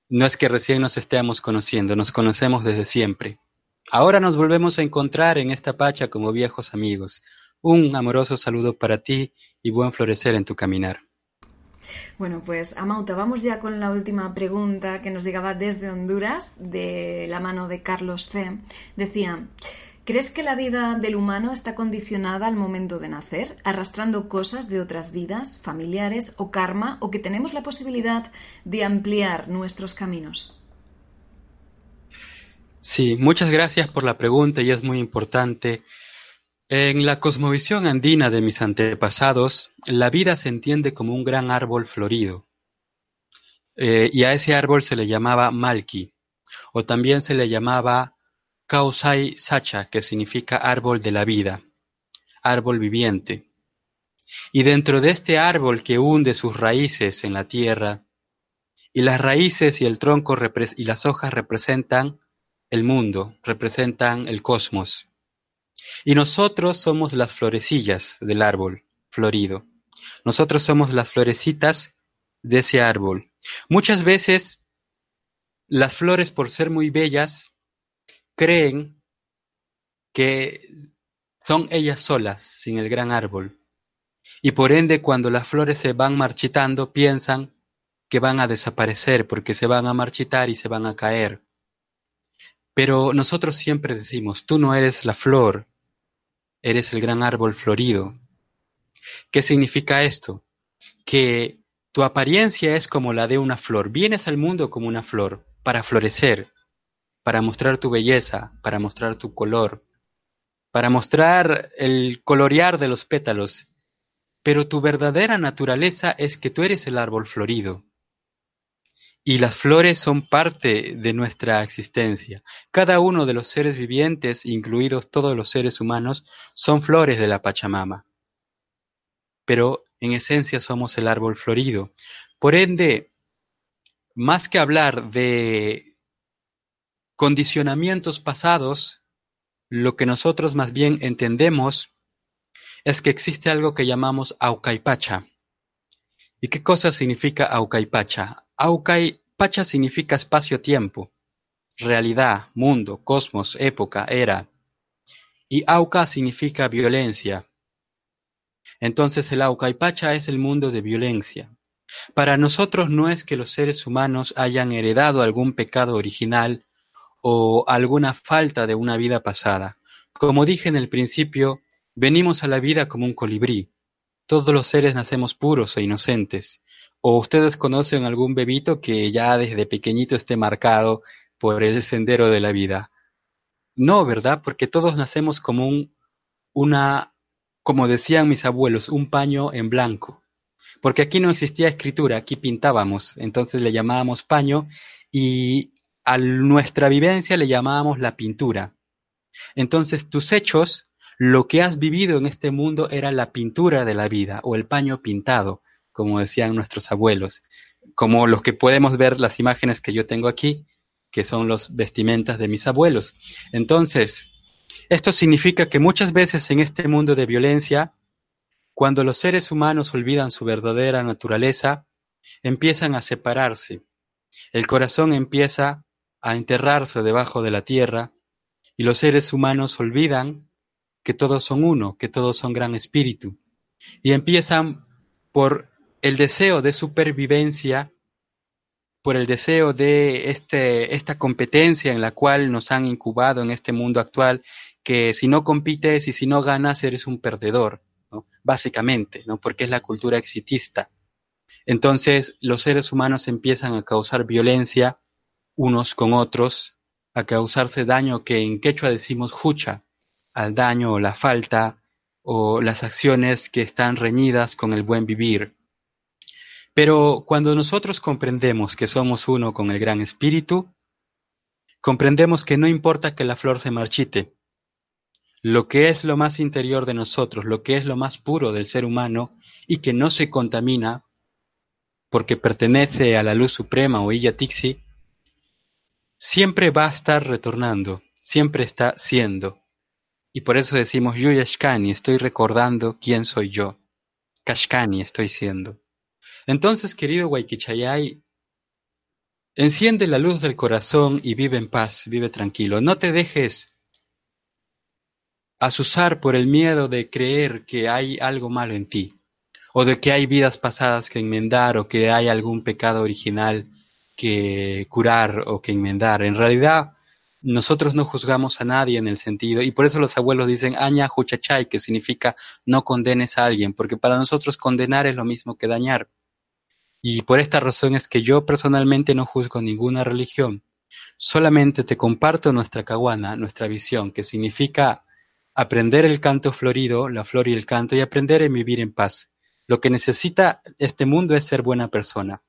no es que recién nos estemos conociendo, nos conocemos desde siempre. Ahora nos volvemos a encontrar en esta pacha como viejos amigos. Un amoroso saludo para ti y buen florecer en tu caminar. Bueno, pues Amauta, vamos ya con la última pregunta que nos llegaba desde Honduras, de la mano de Carlos C. Decía, ¿crees que la vida del humano está condicionada al momento de nacer, arrastrando cosas de otras vidas, familiares o karma, o que tenemos la posibilidad de ampliar nuestros caminos? Sí, muchas gracias por la pregunta y es muy importante. En la cosmovisión andina de mis antepasados, la vida se entiende como un gran árbol florido. Eh, y a ese árbol se le llamaba Malki, o también se le llamaba Kausai Sacha, que significa árbol de la vida, árbol viviente. Y dentro de este árbol que hunde sus raíces en la tierra, y las raíces y el tronco y las hojas representan el mundo, representan el cosmos. Y nosotros somos las florecillas del árbol florido. Nosotros somos las florecitas de ese árbol. Muchas veces las flores, por ser muy bellas, creen que son ellas solas, sin el gran árbol. Y por ende, cuando las flores se van marchitando, piensan que van a desaparecer porque se van a marchitar y se van a caer. Pero nosotros siempre decimos, tú no eres la flor, eres el gran árbol florido. ¿Qué significa esto? Que tu apariencia es como la de una flor. Vienes al mundo como una flor, para florecer, para mostrar tu belleza, para mostrar tu color, para mostrar el colorear de los pétalos, pero tu verdadera naturaleza es que tú eres el árbol florido. Y las flores son parte de nuestra existencia. Cada uno de los seres vivientes, incluidos todos los seres humanos, son flores de la Pachamama. Pero en esencia somos el árbol florido. Por ende, más que hablar de condicionamientos pasados, lo que nosotros más bien entendemos es que existe algo que llamamos Aucaipacha. ¿Y qué cosa significa Aucaipacha? Aucaipacha significa espacio-tiempo, realidad, mundo, cosmos, época, era. Y Auca significa violencia. Entonces el Aucaipacha es el mundo de violencia. Para nosotros no es que los seres humanos hayan heredado algún pecado original o alguna falta de una vida pasada. Como dije en el principio, venimos a la vida como un colibrí. Todos los seres nacemos puros e inocentes. ¿O ustedes conocen algún bebito que ya desde pequeñito esté marcado por el sendero de la vida? No, ¿verdad? Porque todos nacemos como un, una, como decían mis abuelos, un paño en blanco. Porque aquí no existía escritura, aquí pintábamos, entonces le llamábamos paño y a nuestra vivencia le llamábamos la pintura. Entonces tus hechos, lo que has vivido en este mundo era la pintura de la vida o el paño pintado, como decían nuestros abuelos, como los que podemos ver las imágenes que yo tengo aquí, que son los vestimentas de mis abuelos. Entonces, esto significa que muchas veces en este mundo de violencia cuando los seres humanos olvidan su verdadera naturaleza, empiezan a separarse. El corazón empieza a enterrarse debajo de la tierra y los seres humanos olvidan que todos son uno, que todos son gran espíritu. Y empiezan por el deseo de supervivencia, por el deseo de este, esta competencia en la cual nos han incubado en este mundo actual, que si no compites y si no ganas eres un perdedor básicamente, porque es la cultura exitista. Entonces los seres humanos empiezan a causar violencia unos con otros, a causarse daño que en quechua decimos hucha, al daño o la falta o las acciones que están reñidas con el buen vivir. Pero cuando nosotros comprendemos que somos uno con el gran espíritu, comprendemos que no importa que la flor se marchite, lo que es lo más interior de nosotros, lo que es lo más puro del ser humano y que no se contamina porque pertenece a la luz suprema o Illa Tixi, siempre va a estar retornando, siempre está siendo. Y por eso decimos Yuyashkani, estoy recordando quién soy yo. Kashkani estoy siendo. Entonces, querido Waikichayay, enciende la luz del corazón y vive en paz, vive tranquilo. No te dejes asusar por el miedo de creer que hay algo malo en ti, o de que hay vidas pasadas que enmendar, o que hay algún pecado original que curar o que enmendar. En realidad, nosotros no juzgamos a nadie en el sentido, y por eso los abuelos dicen aña huchachay, que significa no condenes a alguien, porque para nosotros condenar es lo mismo que dañar. Y por esta razón es que yo personalmente no juzgo ninguna religión, solamente te comparto nuestra caguana, nuestra visión, que significa aprender el canto florido, la flor y el canto, y aprender a vivir en paz. Lo que necesita este mundo es ser buena persona,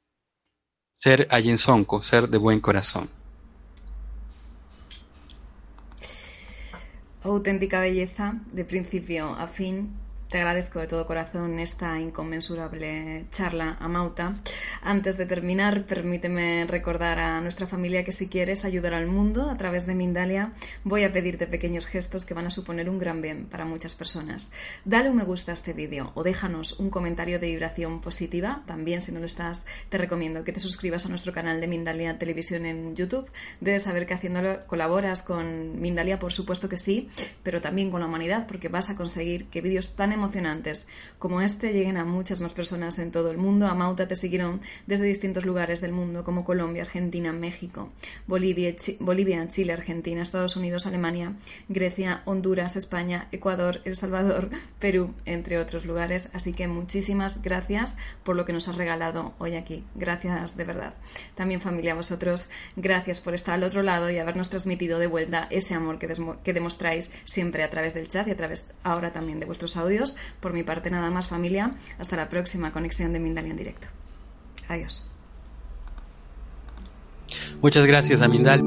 ser ayensonco, ser de buen corazón. Auténtica belleza, de principio a fin, te agradezco de todo corazón esta inconmensurable charla a Mauta. Antes de terminar, permíteme recordar a nuestra familia que si quieres ayudar al mundo a través de Mindalia, voy a pedirte pequeños gestos que van a suponer un gran bien para muchas personas. Dale un me gusta a este vídeo o déjanos un comentario de vibración positiva. También, si no lo estás, te recomiendo que te suscribas a nuestro canal de Mindalia Televisión en YouTube. Debes saber que haciéndolo colaboras con Mindalia, por supuesto que sí, pero también con la humanidad, porque vas a conseguir que vídeos tan emocionantes como este lleguen a muchas más personas en todo el mundo. A Mauta te siguieron desde distintos lugares del mundo, como Colombia, Argentina, México, Bolivia, Bolivia, Chile, Argentina, Estados Unidos, Alemania, Grecia, Honduras, España, Ecuador, El Salvador, Perú, entre otros lugares. Así que muchísimas gracias por lo que nos has regalado hoy aquí. Gracias de verdad. También familia, vosotros, gracias por estar al otro lado y habernos transmitido de vuelta ese amor que, que demostráis siempre a través del chat y a través ahora también de vuestros audios. Por mi parte nada más familia. Hasta la próxima conexión de Mindalia en directo. Adiós. Muchas gracias a Mindal.